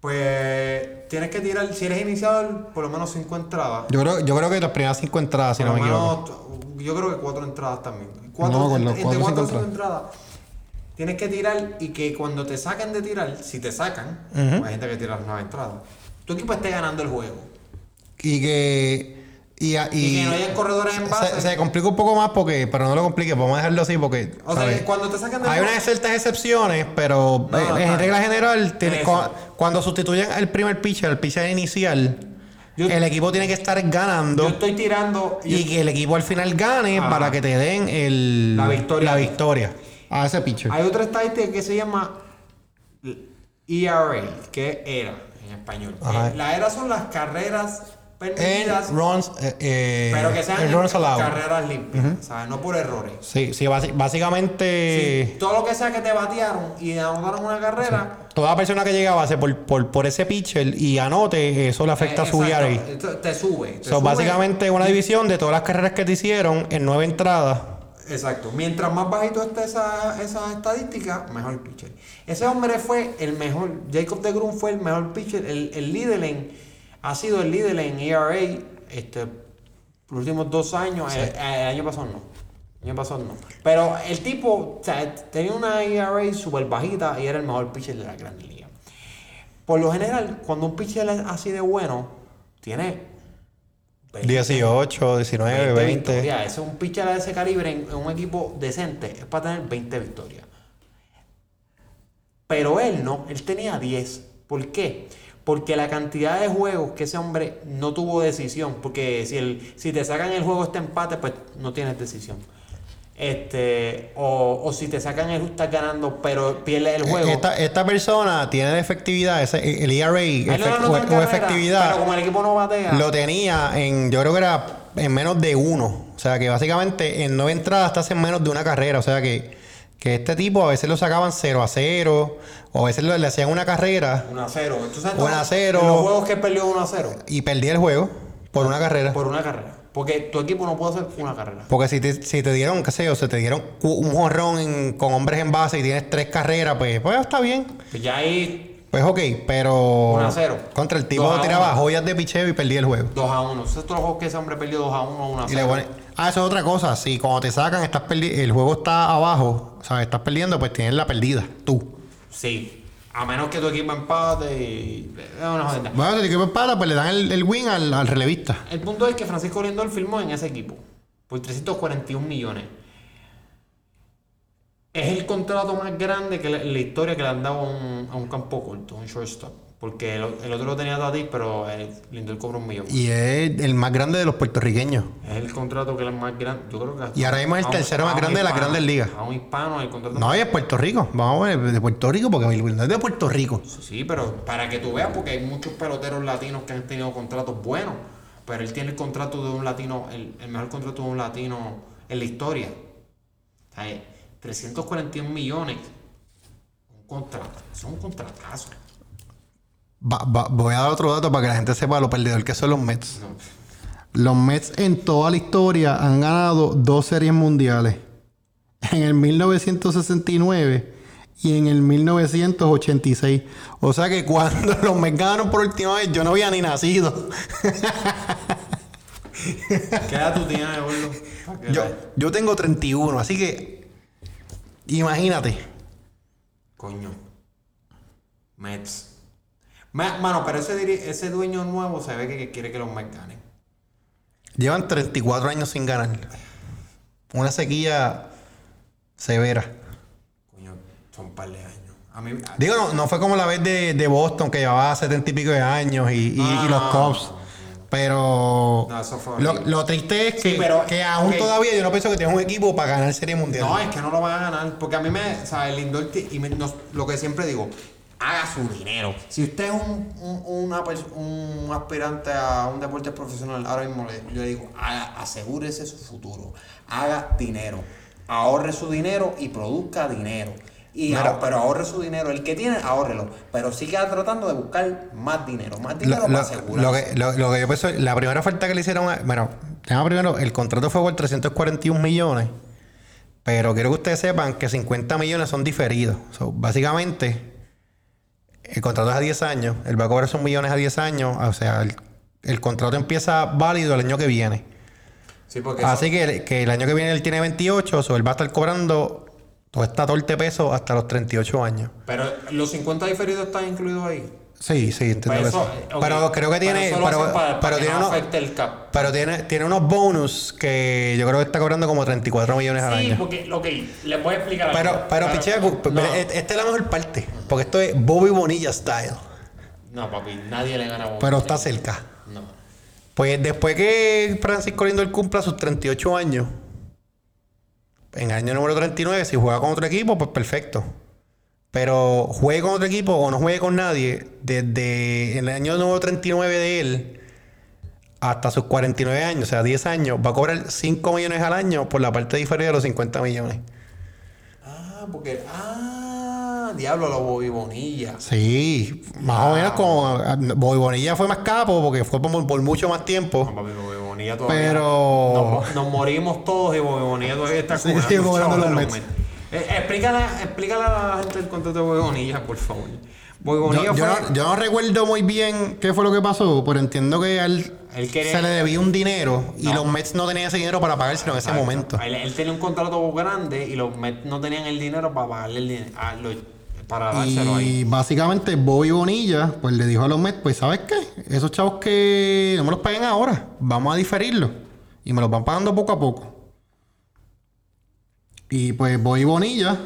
Pues tienes que tirar, si eres iniciador, por lo menos 5 entradas. Yo creo, yo creo que las primeras 5 entradas, si Por no me lo equivoco. menos, yo creo que 4 entradas también. Cuatro, No, con los entre cuatro, 4 o cinco 5 entradas. Tienes que tirar y que cuando te saquen de tirar, si te sacan, hay gente que tira las 9 entradas, tu equipo esté ganando el juego. Y que. Y, a- Y, que no hayan corredores en base. se, se complica un poco más porque, pero no lo complique, vamos a dejarlo así porque. o sea, cuando te sacan del Hay unas ciertas excepciones, pero No, eh, en regla general, tiene- cuando sustituyen al primer pitcher, al pitcher inicial, Yo- el equipo tiene que estar ganando Yo estoy tirando. yo- y que el equipo al final gane para que te den el, La victoria. la victoria a ese pitcher. Hay otra estadística que se llama ERA, que es ERA en español. Ajá. Eh, La ERA son las carreras permitidas, En runs, eh, eh, pero que sean en runs allowed. carreras limpias, ¿sabes? No por errores. Sí, sí, básicamente Sí, todo lo que sea que te batearon y anotaron una carrera. toda persona que llega a base por, por, por ese pitcher y anote, eso le afecta eh, a su ERA. Te sube. te So, sube. básicamente una división de todas las carreras que te hicieron en nueve entradas. Exacto. Mientras más bajito esté esa, esa estadística, mejor pitcher. Ese hombre fue el mejor. Jacob de Grun fue el mejor pitcher. El, el líder en. Ha sido el líder en ERA este, los últimos dos años. El, el año pasado no. El año pasado no. Pero el tipo o sea, tenía una ERA súper bajita y era el mejor pitcher de la Gran Liga. Por lo general, cuando un pitcher es así de bueno, tiene 20, 18, 19, 20 20. victorias. Ese es un pitcher de ese calibre en, en un equipo decente. Es para tener 20 victorias. Pero él no, él tenía 10. ¿Por qué? Porque la cantidad de juegos que ese hombre no tuvo decisión. Porque si, el, si te sacan el juego este empate, pues no tienes decisión. Este, o, o si te sacan el estás ganando, pero pierdes el juego. Esta, esta persona tiene efectividad, ese, el ERA, no efect- lo o, carrera, efectividad, Pero como el equipo no batea. lo tenía en, yo creo que era en menos de uno. O sea que básicamente en nueve entradas estás en menos de una carrera. O sea que, que este tipo a veces lo sacaban 0 a 0, o a veces lo- le hacían una carrera 1 a 0. ¿Tú sabes 1 a todos 0. Los juegos que perdió 1 a 0. y perdía el juego por una carrera. Por una carrera. Porque tu equipo no puede hacer una carrera. Porque si te, si te dieron, qué sé yo, se te dieron un jorrón en- con hombres en base y tienes tres carreras, pues, pues está bien. Pues ya ahí Pues ok, pero. 1 a 0. Contra el tipo tiraba joyas de picheo y perdía el juego. 2 a 1. Esos son los juegos que ese hombre perdió 2 a 1 1 a Y 0. le pone- Ah, eso es otra cosa. Si cuando te sacan, estás perdi- el juego está abajo, ¿sabes? Estás perdiendo, pues tienes la perdida, tú. Sí. A menos que tu equipo empate y... Es una jodida. Bueno, si el equipo empata, pues le dan el, el win al, al relevista. El punto es que Francisco Lindor firmó en ese equipo. Por 341 millones. Es el contrato más grande que la, la historia que le han dado a un, a un campo corto, un shortstop. Porque el, el otro lo tenía Tatis, pero el Lindor cobra un millón. Y es el más grande de los puertorriqueños. Es el contrato que es el más grande. Yo creo que. Y ahora mismo es el un- tercero más grande de las grandes ligas. A un hispano, el contrato. No, y es Puerto Rico. Vamos a ver, de Puerto Rico, porque no es de Puerto Rico. Sí, pero para que tú veas, porque hay muchos peloteros latinos que han tenido contratos buenos. Pero él tiene el contrato de un latino, el, el mejor contrato de un latino en la historia. O sea, 341 millones. Un contrato. Eso es un contratazo. Va- va- voy a dar otro dato para que la gente sepa lo perdedor que son los Mets. No. Los Mets en toda la historia han ganado dos series mundiales. En el 1969 y en el 1986. O sea que cuando los Mets ganaron por última vez, yo no había ni nacido. ¿Qué edad tú tienes, Yo, yo tengo 31, así que imagínate. Coño. Mets. Ma- Mano, pero ese, ese dueño nuevo se ve que, que quiere que los Mets ganen. Llevan 34 años sin ganar. Una sequía severa. Coño, son un par de años. A mí, a- Digo, no, no fue como la vez de, de Boston que llevaba 70 y pico de años y, y- los Cubs. Pero No, eso fue lo, triste es que, Sí, pero- que aún todavía yo no pienso que tenga un equipo para ganar Serie Mundial. No, es que no lo van a ganar. Porque a mí me. O sea, el Lindor. Y me- lo que siempre digo. Haga su dinero. Si usted es un, un, una pers- un aspirante a un deporte profesional, ahora mismo le, yo le digo, haga, asegúrese su futuro. Haga dinero. Ahorre su dinero y produzca dinero. Y Mira. pero ahorre su dinero. El que tiene, ahórrelo. Pero siga tratando de buscar más dinero. Más dinero Lo, para lo- asegurar. lo que, lo, lo que yo pienso, la primera oferta que le hicieron, a- bueno, tema primero, el contrato fue por 341 millones, pero quiero que ustedes sepan que 50 millones son diferidos. So, básicamente, el contrato es a 10 años, él va a cobrar esos millones a 10 años, o sea, el, el contrato empieza válido el año que viene. Sí, Así que, que el año que viene él tiene 28, o él va a estar cobrando toda esta torte peso hasta los 38 años. Pero los 50 diferidos están incluidos ahí. Sí, sí, entiendo eso. eso, eh, ok. Pero creo que tiene. Pero Pero, para- para pero que tiene no unos, el cap. pero tiene, tiene unos bonus que yo creo que está cobrando como 34 millones al Sí, año. porque, ok, les voy a explicar algo. Pero, pero, pichea, no. esta es la mejor parte. Porque esto es Bobby Bonilla style. No, papi, nadie le gana a Bobby Pero está cerca. No. Pues después que Francisco Lindor cumpla sus 38 años, en el año número 39, si juega con otro equipo, pues perfecto. Pero juegue con otro equipo o no juegue con nadie, desde el año número 39 de él hasta sus 49 años, o sea, 10 años, va a cobrar 5 millones al año por la parte diferida de los 50 millones. Ah, porque. Ah, diablo, los Bobby Bonilla. Sí, más o menos como Bobby Bonilla fue más capo porque fue por, por mucho más tiempo. No, papi, Bonilla todavía. Pero- Nos, nos morimos todos y Bobby Bonilla todavía está Sí, cobrando los Mets. Eh, explícale, explícale a la gente el contrato de Bobby Bonilla, por favor. Bobby Bonilla Yo, no, yo no recuerdo muy bien qué fue lo que pasó, pero entiendo que a él, Él quería- se le debía un dinero y No. los Mets no tenían ese dinero para pagárselo en ese Exacto. momento. Él, él tenía un contrato grande y los Mets no tenían el dinero para pagarle el dinero. ah, lo- para dárselo ahí. Y básicamente Bobby Bonilla pues le dijo a los Mets, pues ¿sabes qué? Esos chavos que no me los paguen ahora, vamos a diferirlos. Y me los van pagando poco a poco. Y pues Bobby Bonilla,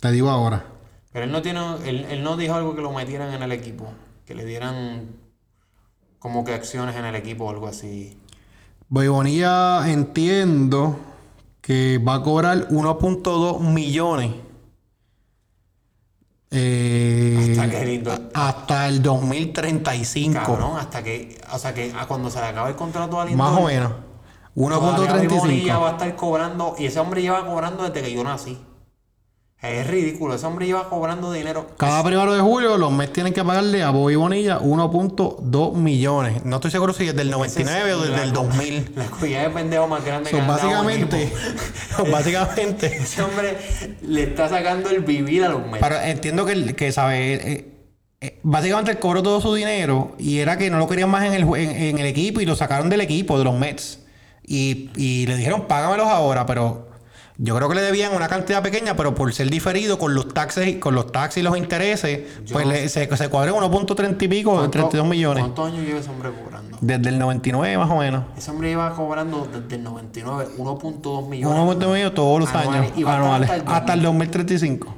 te digo ahora. Pero él no tiene, él, él no dijo algo que lo metieran en el equipo, que le dieran como que acciones en el equipo o algo así. Bobby Bonilla entiendo que va a cobrar 1.2 millones. Eh, Hasta qué lindo. hasta el 2035. Cabrón, hasta que, o sea que a cuando se le acabe el contrato a Lindor, Más o menos. todavía Bobby Bonilla va a 1.35. estar cobrando, y ese hombre lleva cobrando desde que yo nací. Es ridículo, ese hombre lleva cobrando dinero. Cada primero de julio los Mets tienen que pagarle a Bobby Bonilla 1.2 millones. No estoy seguro si es del 99 o desde el 2000. La cuya de pendejo más grande So, que básicamente, básicamente, Ese hombre le está sacando el vivir a los Mets. Pero entiendo que, que sabe, eh, eh, básicamente él cobró todo su dinero y era que no lo querían más en el, en el equipo y lo sacaron del equipo, de los Mets. Y, y le dijeron, págamelos ahora, pero yo creo que le debían una cantidad pequeña, pero por ser diferido con los taxes, con los taxes y los intereses, pues no le- se, se cuadró 1.30 y pico, ¿Cuánto- 32 millones. ¿Cuántos años lleva ese hombre cobrando? Desde el 99 más o menos. Ese hombre lleva cobrando desde el 99 1.2 millones. 1.2 millones todos los Anuales. años anuales. hasta el Hasta el 2035.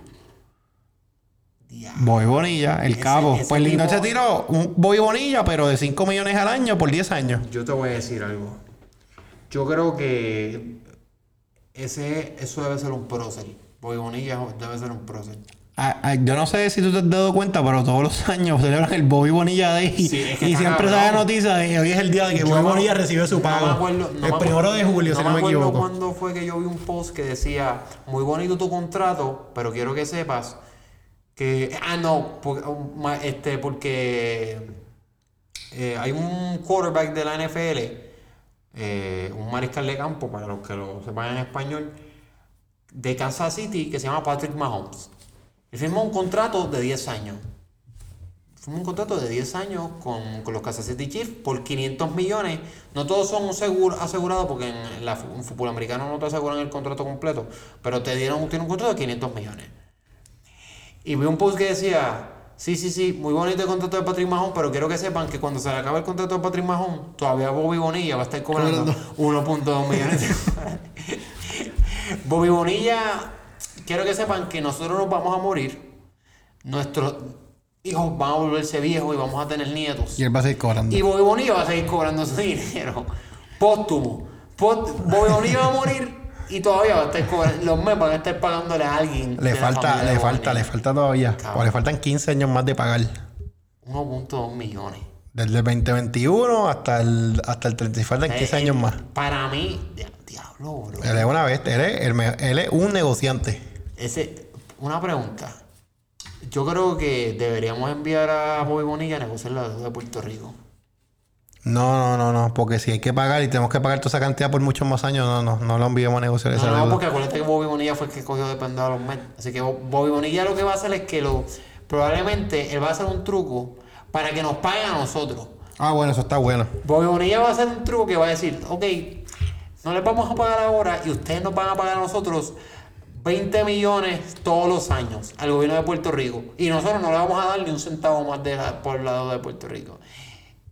Diablo. Boy Bonilla, el Ese- cabo. ese pues Lindor tipo- se tiró un Boy Bonilla, pero de 5 millones al año por 10 años. Yo te voy a decir algo. Yo creo que ese, eso debe ser un prócer. Bobby Bonilla debe ser un prócer. Ah, ah, yo no sé si tú te has dado cuenta, pero todos los años celebran el Bobby Bonilla Day Sí, es que y siempre sale noticia de que hoy es el día de que Yo Bobby no- Bonilla recibe su no pago. me acuerdo- no el me primero de julio, si no me, acuerdo equivoco. cuándo fue que yo vi un post que decía, muy bonito tu contrato, pero quiero que sepas que... Ah, no, porque, este, porque eh, hay un quarterback de la NFL, eh, un mariscal de campo, para los que lo sepan en español, de Kansas City que se llama Patrick Mahomes. Él firmó un contrato de 10 años. Firmó un contrato de 10 años con, con los Kansas City Chiefs por 500 millones. No todos son seguro, asegurados porque en la, fútbol americano no te aseguran el contrato completo, pero te dieron tiene un contrato de 500 millones. Y vi un post que decía, sí, sí, sí, muy bonito el contrato de Patrick Mahomes, pero quiero que sepan que cuando se le acabe el contrato de Patrick Mahomes, todavía Bobby Bonilla va a estar cobrando 1.2 millones de dólares. Bobby Bonilla, quiero que sepan que nosotros nos vamos a morir. Nuestros hijos van a volverse viejos y vamos a tener nietos. Y él va a seguir cobrando. Y Bobby Bonilla va a seguir cobrando su dinero. Póstumo. Post- Bobby Bonilla va a morir y todavía va a estar cobrando. Los Mets van a estar pagándole a alguien. Le falta, le falta, le falta todavía. Cabrón. O le faltan 15 años más de pagar. 1.2 millones. Desde el 2021 hasta el, hasta el 30. Faltan 15 Eh, años más. Para mí, dia- diablo, bro. Él es una bestia. Él es, él es un negociante. ese, una pregunta. Yo creo que deberíamos enviar a Bobby Bonilla a negociar la deuda de Puerto Rico. No, no, no, no, porque si hay que pagar y tenemos que pagar toda esa cantidad por muchos más años, no, no, no lo enviamos a negociar esa No, no, deuda. porque acuérdate que Bobby Bonilla fue el que cogió de a los Mets. Así que Bo- Bobby Bonilla lo que va a hacer es que lo probablemente él va a hacer un truco para que nos paguen a nosotros. Ah, bueno, eso está bueno. Bobby Bonilla va a hacer un truco que va a decir, ok, no les vamos a pagar ahora y ustedes nos van a pagar a nosotros 20 millones todos los años al gobierno de Puerto Rico. Y nosotros no le vamos a dar ni un centavo más de la- por la deuda de Puerto Rico.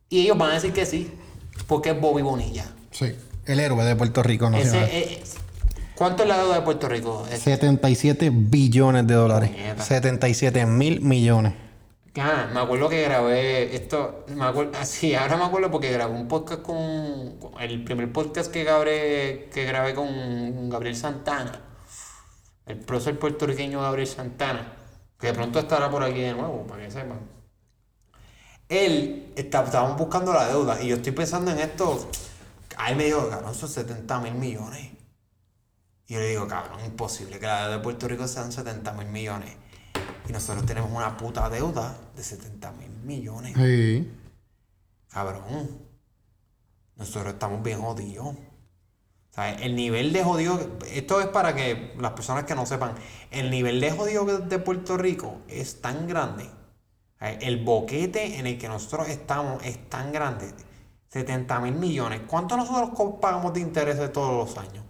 Y ellos van a decir que sí, porque es Bobby Bonilla. Sí. El héroe de Puerto Rico, no Ese, ¿Cuánto es la deuda de Puerto Rico? Es- 77 billones de dólares. Puñeta. 77 mil millones. Ah, me acuerdo que grabé esto, me acuerdo, ah, sí, ahora me acuerdo porque grabé un podcast con, con- el primer podcast que grabé, que grabé con Gabriel Santana, el prócer puertorriqueño Gabriel Santana, que de pronto estará por aquí de nuevo, para que sepan. Él, está- buscando la deuda y yo estoy pensando en esto, ahí me dijo, cabrón, son 70 mil millones. Y yo le digo, cabrón, imposible que la deuda de Puerto Rico sean 70 mil millones. Y nosotros tenemos una puta deuda de 70 mil millones. Sí. Cabrón. Nosotros estamos bien jodidos. O sea, el nivel de jodido. Esto es para que las personas que no sepan. El nivel de jodido de Puerto Rico es tan grande. O El boquete en el que nosotros estamos es tan grande. 70 mil millones. ¿Cuánto nosotros pagamos de intereses todos los años?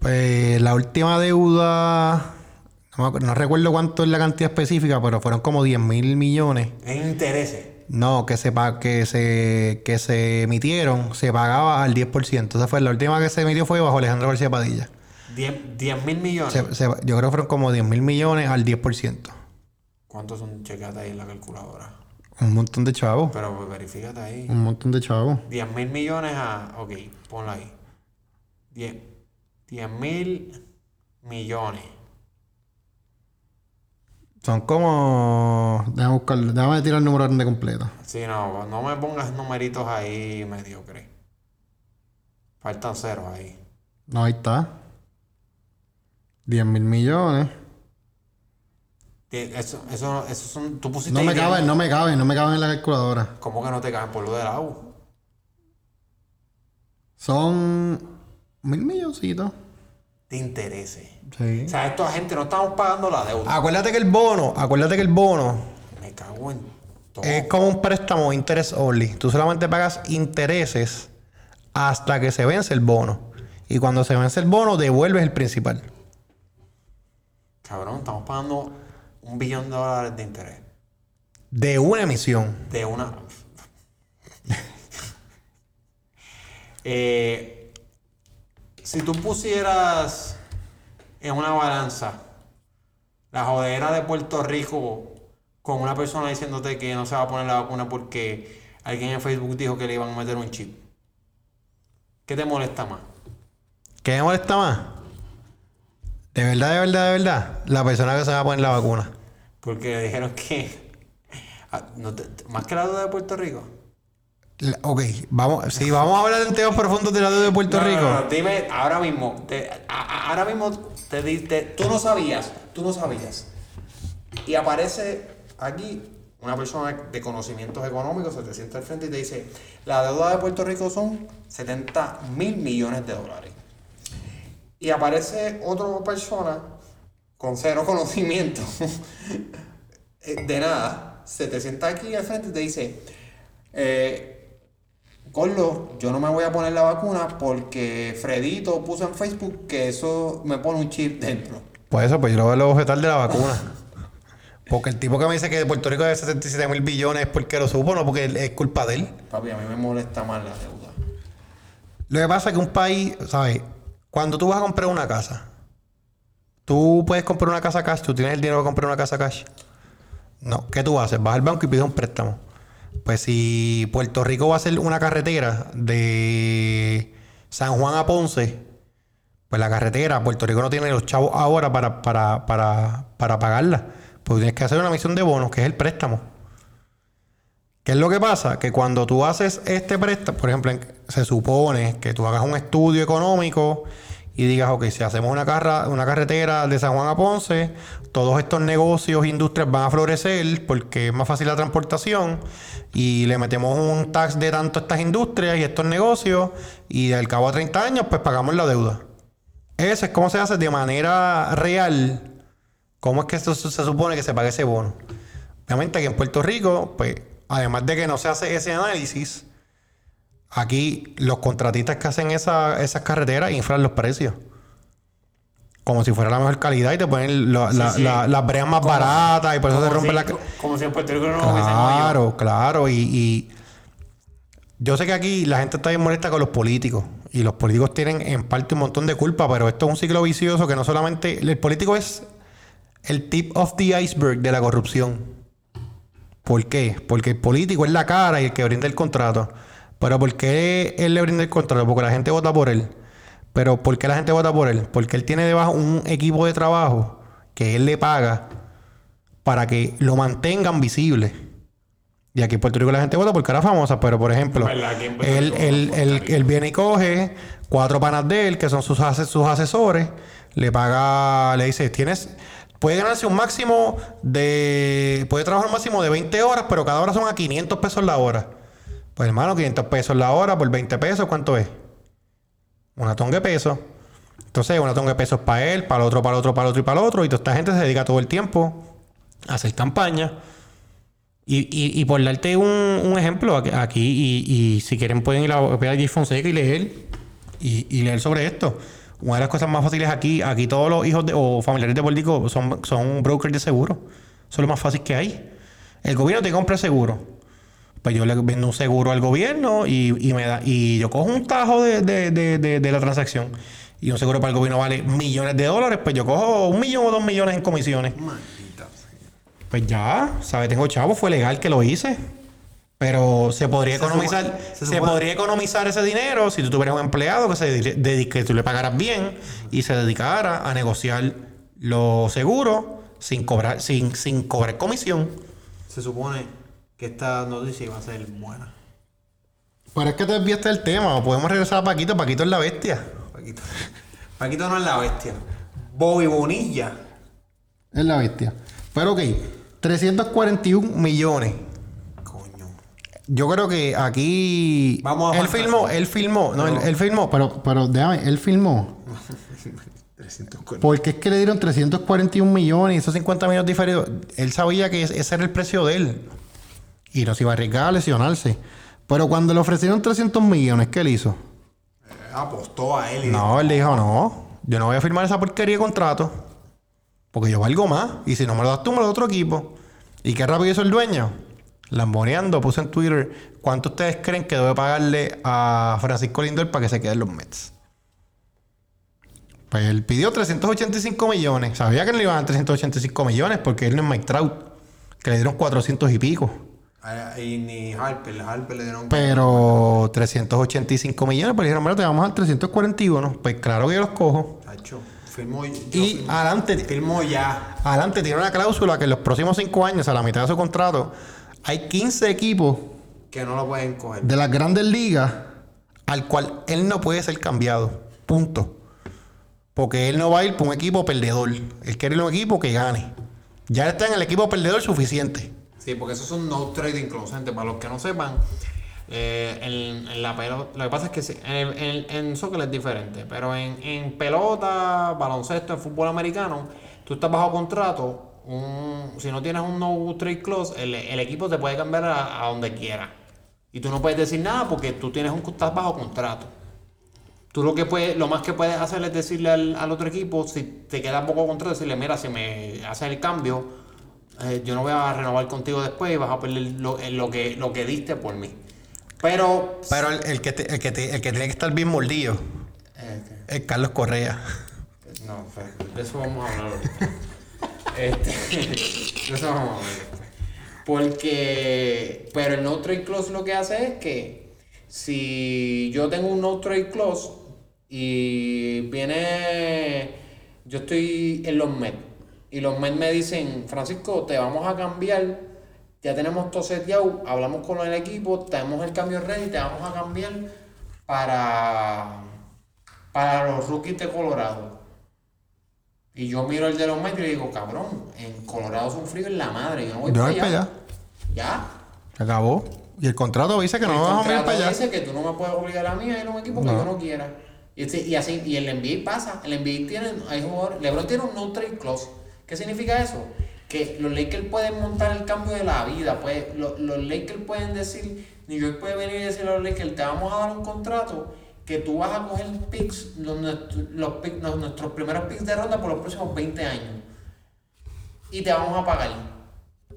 Pues la última deuda, no, recuerdo cuánto es la cantidad específica, pero fueron como 10 mil millones. En intereses. No, que se, que se que se emitieron, se pagaba al 10%. Esa fue la última que se emitió fue bajo Alejandro García Padilla. 10 mil millones. Se- se- yo creo que fueron como 10 mil millones al 10%. ¿Cuántos son? Checate ahí en la calculadora. Un montón de chavos. Pero verifícate ahí. Un montón de chavos. 10 mil millones a. Ok, ponla ahí. 10 mil millones. Son como... Déjame buscar, déjame tirar el número grande completo. Sí, no, no me pongas numeritos ahí mediocres. Faltan ceros ahí. No, ahí está. 10 mil millones. Eso, eso, eso son. Tú pusiste No me 10 caben, no me caben, no me caben en la calculadora. ¿Cómo que no te caben por lo del agua? Son mil milloncitos. De intereses. Sí. O sea, esta gente no estamos pagando la deuda. Acuérdate que el bono, acuérdate que el bono Me cago en todo. es como un préstamo interest only. Tú solamente pagas intereses hasta que se vence el bono. Y cuando se vence el bono, devuelves el principal. Cabrón, estamos pagando un billón de dólares de interés. De una emisión. de una. Eh, si tú pusieras en una balanza la jodera de Puerto Rico con una persona diciéndote que no se va a poner la vacuna porque alguien en Facebook dijo que le iban a meter un chip, ¿qué te molesta más? ¿Qué me molesta más? De verdad, de verdad, de verdad. La persona que se va a poner la vacuna. Porque dijeron que. ah, no te- más que la duda de Puerto Rico. La- ok, vamos, si vamos a hablar de temas profundos de la deuda de Puerto No, Rico. no, no, dime ahora mismo. te- a- ahora mismo te, te- tú no sabías. Tú no sabías. Y aparece aquí una persona de conocimientos económicos, se te sienta al frente y te dice: La deuda de Puerto Rico son 70 mil millones de dólares. Y aparece otra persona con cero conocimiento eh, de nada, se te sienta aquí al frente y te dice: eh, yo no me voy a poner la vacuna porque Fredito puso en Facebook que eso me pone un chip dentro. Pues eso, pues yo lo voy a objetar de la vacuna. Porque el tipo que me dice que Puerto Rico debe 77 mil billones es porque lo supo, no porque es culpa de él. Papi, a mí me molesta más la deuda. Lo que pasa es que un país, ¿sabes? Cuando tú vas a comprar una casa, tú puedes comprar una casa cash, tú tienes el dinero para comprar una casa cash. No, ¿qué tú haces? Vas al banco y pides un préstamo. Pues si Puerto Rico va a ser una carretera de San Juan a Ponce, pues la carretera, Puerto Rico no tiene los chavos ahora para, para, para, para pagarla. Pues tienes que hacer una misión de bonos, que es el préstamo. ¿Qué es lo que pasa? Que cuando tú haces este préstamo, por ejemplo, se supone que tú hagas un estudio económico y digas, ok, si hacemos una, carra, una carretera de San Juan a Ponce, todos estos negocios, industrias van a florecer porque es más fácil la transportación y le metemos un tax de tanto a estas industrias y estos negocios y al cabo de 30 años pues pagamos la deuda. Eso es como se hace de manera real. ¿Cómo es que esto se supone que se pague ese bono? Obviamente que en Puerto Rico, pues, además de que no se hace ese análisis, Aquí los contratistas que hacen esa, esas carreteras inflan los precios. Como si fuera la mejor calidad y te ponen las breas más baratas y por eso se rompe la... Como si en Puerto Rico no Claro, claro. Y, y, yo sé que aquí la gente está bien molesta con los políticos. Y los políticos tienen en parte un montón de culpa, pero esto es un ciclo vicioso que no solamente... El político es el tip of the iceberg de la corrupción. ¿Por qué? Porque el político es la cara y el que brinda el contrato. Pero ¿por qué él le brinda el contrato? Porque la gente vota por él. Pero ¿por qué la gente vota por él? Porque él tiene debajo un equipo de trabajo que él le paga para que lo mantengan visible. Y aquí en Puerto Rico la gente vota porque era famosa, pero por ejemplo, él, él, viene y coge cuatro panas de él, que son sus, sus asesores, le paga, le dice, tienes, puede ganarse un máximo de, puede trabajar un máximo de 20 horas, pero cada hora son a 500 pesos la hora. Pues hermano, 500 pesos la hora por 20 pesos, ¿cuánto es? Una tonga de pesos. Entonces, una tonga de pesos para él, para el otro, para el otro, para el otro y para el otro. Y toda esta gente se dedica todo el tiempo a hacer campaña. Y, por darte un, ejemplo aquí, y, si quieren pueden ir a la Fonseca y leer, y, leer sobre esto. Una de las cosas más fáciles aquí, aquí todos los hijos o familiares de políticos son, son brokers de seguro. Eso es lo más fácil que hay. El gobierno te compra seguro pues yo le vendo un seguro al gobierno y, me da, y yo cojo un tajo de, la transacción. Y un seguro para el gobierno vale millones de dólares, pues yo cojo un millón o dos millones en comisiones. Pues ya, ¿sabes? Tengo chavo, fue legal que lo hice. Pero se podría economizar, se, podría economizar ese dinero si tú tuvieras un empleado que se dedique, que tú le pagaras bien y se dedicara a negociar los seguros sin cobrar, sin, sin cobrar comisión. Se supone que esta noticia iba a ser buena. Pero es que te desviaste el tema. podemos regresar a Paquito. Paquito es la bestia. Paquito. Paquito no es la bestia. Bobby Bonilla. Es la bestia. Pero ok. 341 millones. Coño. Yo creo que aquí. Vamos a Él filmó, él filmó. No, él, filmó. Pero, pero déjame, él filmó. Porque es que le dieron 341 millones y esos 50 millones diferidos. Él sabía que ese era el precio de él y no se iba a arriesgar a lesionarse. Pero cuando le ofrecieron 300 millones, ¿qué él hizo? Eh, apostó a él. no, él dijo, no, yo no voy a firmar esa porquería de contrato. Porque yo valgo más. Y si no me lo das tú, me lo da otro equipo. ¿Y qué rápido hizo el dueño? Lamboneando, puse en Twitter, ¿cuánto ustedes creen que debe pagarle a Francisco Lindor para que se queden los Mets? Pues él pidió 385 millones. Sabía que no le iban a dar 385 millones porque él no es Mike Trout, que le dieron 400 y pico. Y ni Harper, Harper le dieron. Pero 385 millones, pues dijeron, bueno, te vamos al 341. Pues claro que yo los cojo. Tacho, y adelante. Firmó ya. Adelante, tiene una cláusula que en los próximos 5 años, a la mitad de su contrato, hay 15 equipos. Que no lo pueden coger. De las grandes ligas, al cual él no puede ser cambiado. Punto. Porque él no va a ir por un equipo perdedor. Él quiere un equipo que gane. Ya está en el equipo perdedor suficiente. Sí, porque eso es un no trading inconsciente. Para los que no sepan, eh, en, la pelota, lo que pasa es que en, en, soccer es diferente, pero en, pelota, baloncesto, en fútbol americano, tú estás bajo contrato. si no tienes un no trade clause, el, equipo te puede cambiar a, donde quiera. Y tú no puedes decir nada porque tú tienes un, estás bajo contrato. Tú lo que puedes, lo más que puedes hacer es decirle al, al otro equipo, si te queda poco contrato, decirle, mira, si me haces el cambio, eh, yo no voy a renovar contigo después y vas a perder lo, eh, lo, que, lo que diste por mí. Pero. Pero el, que, el, que, el que tiene que estar bien mordido es Carlos Correa. No, pues, de eso vamos a hablar este, de eso vamos a hablar Porque. Pero el no trade clause lo que hace es que si yo tengo un no trade clause y viene. Yo estoy en los Mets y los men me dicen, Francisco, te vamos a cambiar, ya tenemos todo seteado, hablamos con el equipo, tenemos el cambio ready, te vamos a cambiar para, para los rookies de Colorado. Y yo miro el de los Mets y digo, cabrón, en Colorado es un frío en la madre. Yo no voy Yo para voy allá. para allá. Ya. Se acabó. Y el contrato dice que no nos vamos a ir para allá. dice que tú no me puedes obligar a mí a ir a un equipo que No. yo no quiera. Y, este- y así, y el NBA pasa. El NBA tiene, hay jugadores, LeBron tiene un no trade clause. ¿Qué significa eso? Que los Lakers pueden montar el cambio de la vida. Pues, lo- los Lakers pueden decir, New York puede venir y decirle a los Lakers, te vamos a dar un contrato que tú vas a coger picks, los, los picks- los- nuestros primeros picks de ronda por los próximos 20 años. Y te vamos a pagar.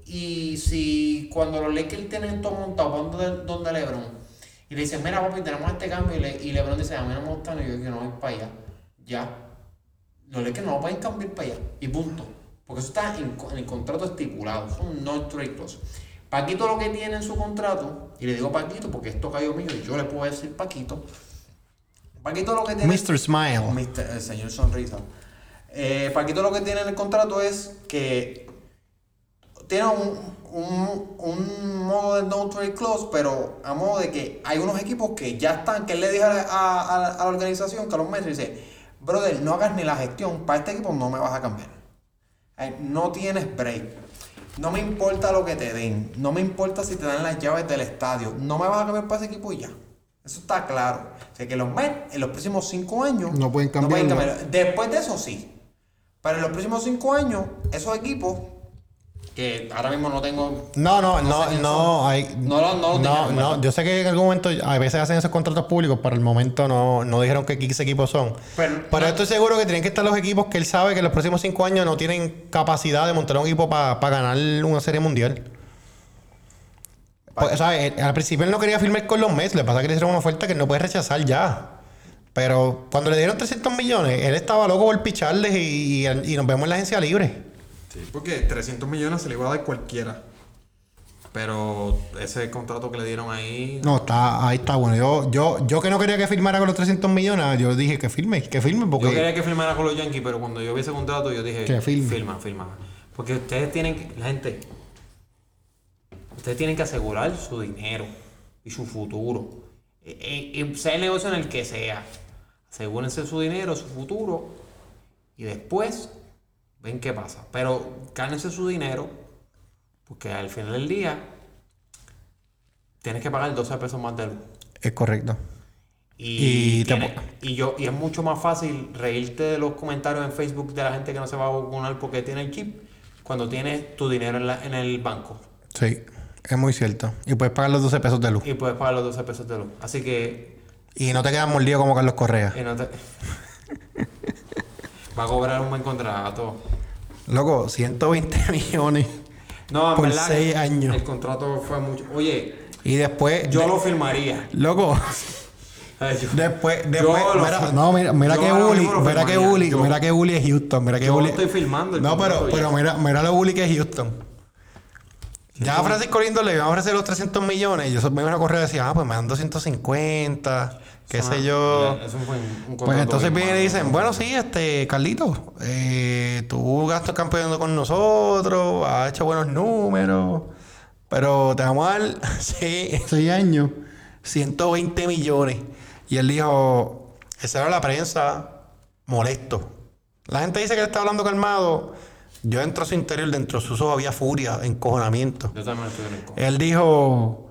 Y si cuando los Lakers tienen todo montado, van donde, LeBron, y le dicen, mira papi, tenemos este cambio, y, le, y LeBron dice, a mí no me gusta New York, yo no voy para allá. Ya. Los Lakers no pueden cambiar para allá. Y punto. Porque eso está en, en el contrato estipulado. Es un no trade clause. Paquito lo que tiene en su contrato, y le digo Paquito porque esto cayó mío y yo le puedo decir Paquito. Paquito lo que tiene. Mr. Smile. Mr. el señor Sonrisa. Eh, Paquito lo que tiene en el contrato es que tiene un, un, un modo de no trade clause, pero a modo de que hay unos equipos que ya están, que él le dijo a, a- a- a la organización, que a los meses dice, brother, no hagas ni la gestión, para este equipo no me vas a cambiar. Eh, No tienes break. No me importa lo que te den. No me importa si te dan las llaves del estadio. No me vas a cambiar para ese equipo y ya. Eso está claro. O sea que los Mets en los próximos cinco años No pueden cambiarlo. Después de eso sí. Pero en los próximos cinco años, esos equipos, que ahora mismo no tengo. No, no, No no, hay, No lo- no lo no, no, yo sé que en algún momento a veces hacen esos contratos públicos, pero el momento no, no dijeron que qué equipos son. Pero- Pero estoy seguro que tienen que estar los equipos que él sabe que en los próximos cinco años no tienen capacidad de montar un equipo para ganar una serie mundial. Pues, ¿sabes? Al principio él no quería firmar con los Mets, le pasa que le hicieron una oferta que él no puede rechazar ya. Pero cuando le dieron 300 millones, él estaba loco por picharles y, y- y nos vemos en la agencia libre. Sí, porque 300 millones se le iba a dar cualquiera. Pero ese contrato que le dieron ahí. No, está, ahí está bueno. Yo, yo, yo que no quería que firmara con los 300 millones, yo dije que firme, que firme, porque. Yo quería que firmara con los Yankees, pero cuando yo vi ese contrato, yo dije: Que firme. Firma, firma. Porque ustedes tienen que. La gente. Ustedes tienen que asegurar su dinero y su futuro. Eh, eh, eh, sea el negocio en el que sea. Asegúrense su dinero, su futuro. Y después ven qué pasa. Pero gánense su dinero. Porque al final del día. Tienes que pagar 12 pesos más de luz. Es correcto. Y, Y yo y es mucho más fácil reírte de los comentarios en Facebook de la gente que no se va a vacunar porque tiene el chip cuando tienes tu dinero en, la- en el banco Sí, es muy cierto. Y puedes pagar los 12 pesos de luz. y puedes pagar los 12 pesos de luz. Así que Y no te quedas mordido como Carlos Correa. y no te- va a cobrar un buen contrato. Loco, 120 millones. No, en Por verdad, años. El contrato fue mucho. Oye, Y después. yo de- lo firmaría. Loco, Ay, yo- después. Después mira, no, mira, mira que bully. Mira que bully. Yo- Mira que bully es Houston. Mira que yo bully. estoy filmando el No, pero, ya. pero mira, mira lo bully que es Houston. Ya a Francisco Lindo le iban a ofrecer los 300 millones. Y yo me iban a correr y decía, ah, pues me dan 250. Qué sé yo. ya, Eso fue un, un Pues entonces vienen y dicen, bueno, sí, este, Carlito, eh, tú gastas campeonato con nosotros, has hecho buenos números, pero te vamos a dar seis, seis años, 120 millones. Y él dijo, esa era la prensa, molesto. La gente dice que él está hablando calmado. Yo dentro de su interior, dentro de sus ojos había furia, encojonamiento. Yo también estoy en el Él dijo,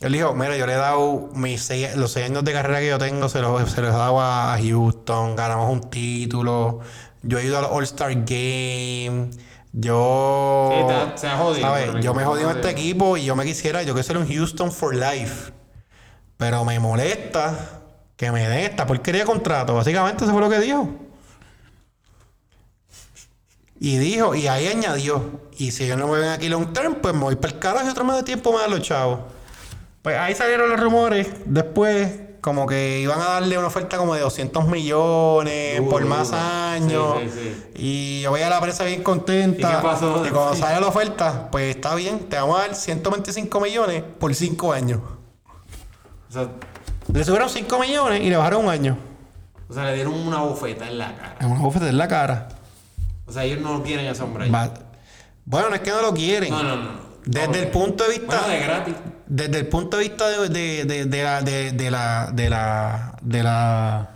él dijo, mira, yo le he dado mis seis- los seis años de carrera que yo tengo, se los, se los he dado a Houston, ganamos un título, yo he ido al All-Star Game, yo... Sí, te- se ha jodido, ¿sabes? Yo me jodí en este equipo y yo me quisiera, yo quiero ser un Houston for life. Pero me molesta que me den esta porquería de contrato. Básicamente eso fue lo que dijo. Y dijo, y ahí añadió, y si ellos no me ven aquí long term, pues me voy para el carajo y otro mes de tiempo me dan los chavos. Pues ahí salieron los rumores, después, como que iban a darle una oferta como de 200 millones por más años. Sí, sí, Y yo veía a la prensa bien contenta. ¿Y qué pasó? Y cuando sale la oferta, pues está bien, te vamos a dar 125 millones por 5 años. O sea, Le subieron 5 millones y le bajaron un año. o sea, le dieron una bofeta en la cara. Una bofeta en la cara. O sea, ellos no quieren a. Va- Bueno, no es que no lo quieren. No, no, no. Desde No, el punto de vista. Bueno, de gratis. Desde el punto de vista de, de, de, de la, de, de la. de la. de la.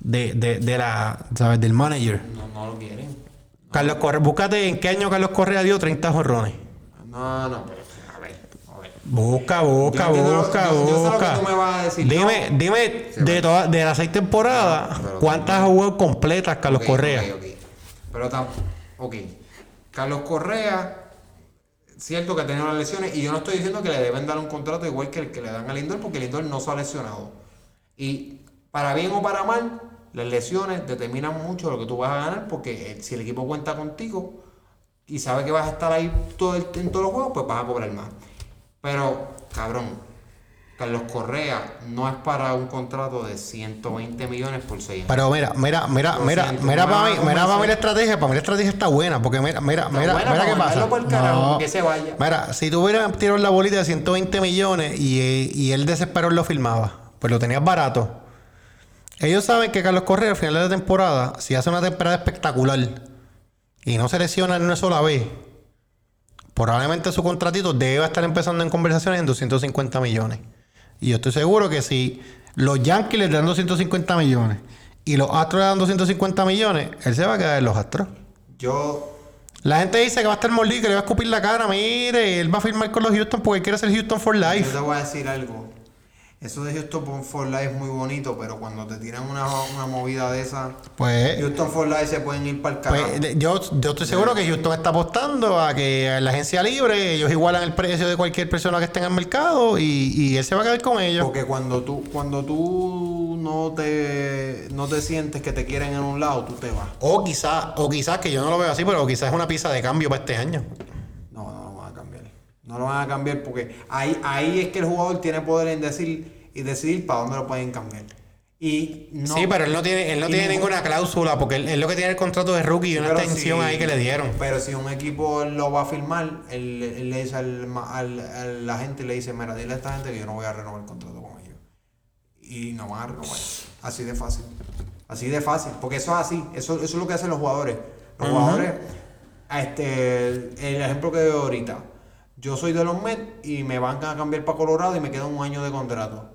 de la. ¿sabes? Del manager. No, no lo quieren. Carlos Correa, búscate en qué año Carlos Correa dio 30 jorrones. No, no, pero a ver, a ver. Busca, busca, Yo entiendo lo- busca, yo- yo sé lo que busca. tú me vas a decir. Dime, No. dime de todas de las seis temporadas, No, pero- ¿cuántas jugó completas Carlos Correa? ok, ok. Pero ok. Carlos Correa, cierto que ha tenido las lesiones, y yo no estoy diciendo que le deben dar un contrato igual que el que le dan a Lindor, porque Lindor no se ha lesionado. Y para bien o para mal, las lesiones determinan mucho lo que tú vas a ganar, porque eh, si el equipo cuenta contigo y sabe que vas a estar ahí todo el- en todos los juegos, pues vas a cobrar más. Pero, cabrón, Carlos Correa no es para un contrato de 120 millones por 6 años. Pero mira, mira, mira, mira, mira no para mí, mira para mí la estrategia, para mí la estrategia está buena, porque mira, mira, mira, mira qué pasa. carajo, que se vaya. Mira, si tú hubieras tirado la bolita de 120 millones y, y él desesperó lo filmaba, pues lo tenías barato. Ellos saben que Carlos Correa al final de la temporada, si hace una temporada espectacular y no se lesiona ni una sola vez, probablemente su contratito debe estar empezando en conversaciones en 250 millones. Y yo estoy seguro que si los Yankees le dan 250 millones y los Astros le dan 250 millones, él se va a quedar en los Astros. Yo La gente dice que va a estar mordido, que le va a escupir la cara. Mire, él va a firmar con los Houston porque él quiere ser Houston for Yo life. te voy a decir algo. Eso de Houston for Life es muy bonito, pero cuando te tiran una, una movida de esa, Pues, Houston for Life se pueden ir para el carajo. pues, de- yo, yo estoy seguro que Houston está apostando a que en la agencia libre ellos igualan el precio de cualquier persona que esté en el mercado y, y él se va a quedar con ellos. Porque cuando tú, cuando tú no te, no te sientes que te quieren en un lado, tú te vas. O quizás, o quizás que yo no lo veo así, pero quizás es una pieza de cambio para este año. No, no lo van a cambiar. No lo van a cambiar porque ahí, ahí es que el jugador tiene poder en decir y decidir para dónde lo pueden cambiar. Y no, sí, pero él no tiene, él no tiene ningún- ninguna cláusula porque él, él lo que tiene el contrato de rookie y una extensión si- ahí que le dieron. Pero si un equipo lo va a firmar, él, él le dice al, al- a la gente, le dice, mira, dile a esta gente que yo no voy a renovar el contrato con ellos. Y no van a renovar. Así de fácil. Así de fácil. Porque eso es así. Eso, eso es lo que hacen los jugadores. Los jugadores, este, el ejemplo que doy ahorita. Yo soy de los Mets y me van a cambiar para Colorado y me queda un año de contrato.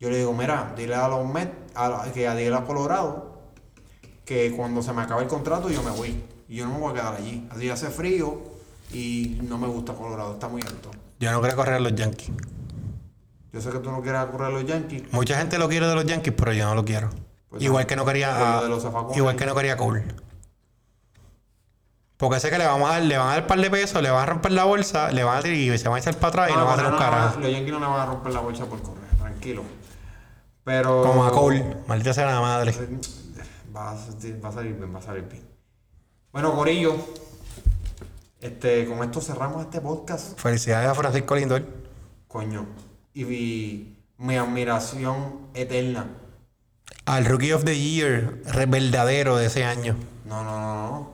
Yo le digo, mira, dile a los Mets, a, que a dile a Colorado, que cuando se me acabe el contrato yo me voy. Y yo no me voy a quedar allí. Así hace frío y no me gusta Colorado, está muy alto. Yo no quiero correr a los Yankees. Yo sé que tú no quieres correr a los Yankees. Mucha gente lo quiere de los Yankees, pero yo no lo quiero. Pues igual no. que no quería Pues lo a- de los zafacones. igual que no quería Cole. Porque sé que le vamos a dar, le van a dar un par de pesos, le van a romper la bolsa, le van a tirar y se van a echar para atrás y no, van a hacer un no, carajo. Los Yankees no le van a romper la bolsa por correr, tranquilo. Pero. Como a Cole, maldita sea la madre. Va a, va a salir bien, va a salir bien. Bueno, Corillo. Este, con esto cerramos este podcast. Felicidades a Francisco Lindor. Coño. Y mi admiración eterna. Al Rookie of the Year re- verdadero de ese año. No, no, no, no.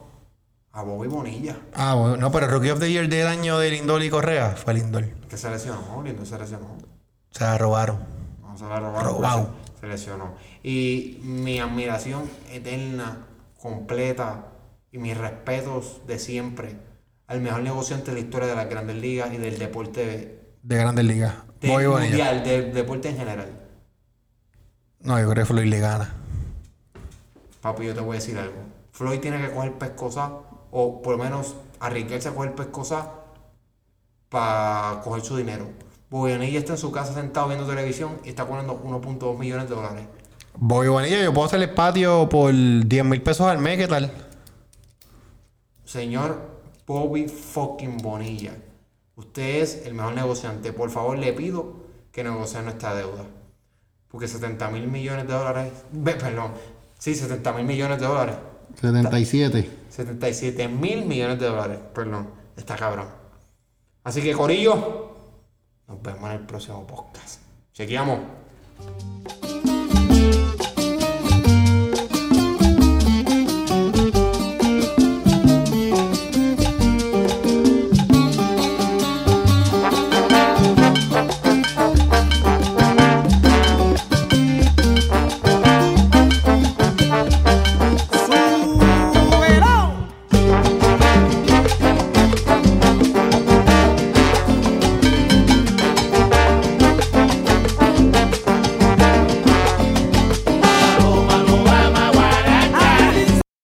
A Bobby Bonilla. Ah, bueno, no, pero Rookie of the Year del año de Lindor y Correa fue Lindor. Que se lesionó, Lindo se lesionó. Se la robaron. No se la robaron. Robado. Se, se lesionó. Y mi admiración eterna, completa, y mis respetos de siempre al mejor negociante de la historia de las grandes ligas y del deporte De Grandes Ligas. del Bobby Bonilla. mundial, del deporte en general. No, yo creo que Floyd le gana. Papi, yo te voy a decir algo. Floyd tiene que coger pescosa, o por lo menos arriesgarse a coger pescosa para coger su dinero. Bobby Bonilla está en su casa sentado viendo televisión y está cobrando 1.2 millones de dólares. Bobby Bonilla, yo puedo hacer el patio por 10 mil pesos al mes, ¿qué tal? Señor Bobby fucking Bonilla, usted es el mejor negociante. Por favor, le pido que negocie nuestra deuda. Porque 70 mil millones de dólares, perdón, sí, 70 mil millones de dólares, 77. 77 mil millones de dólares, perdón, está cabrón. Así que, Corillo, nos vemos en el próximo podcast. Chequeamos.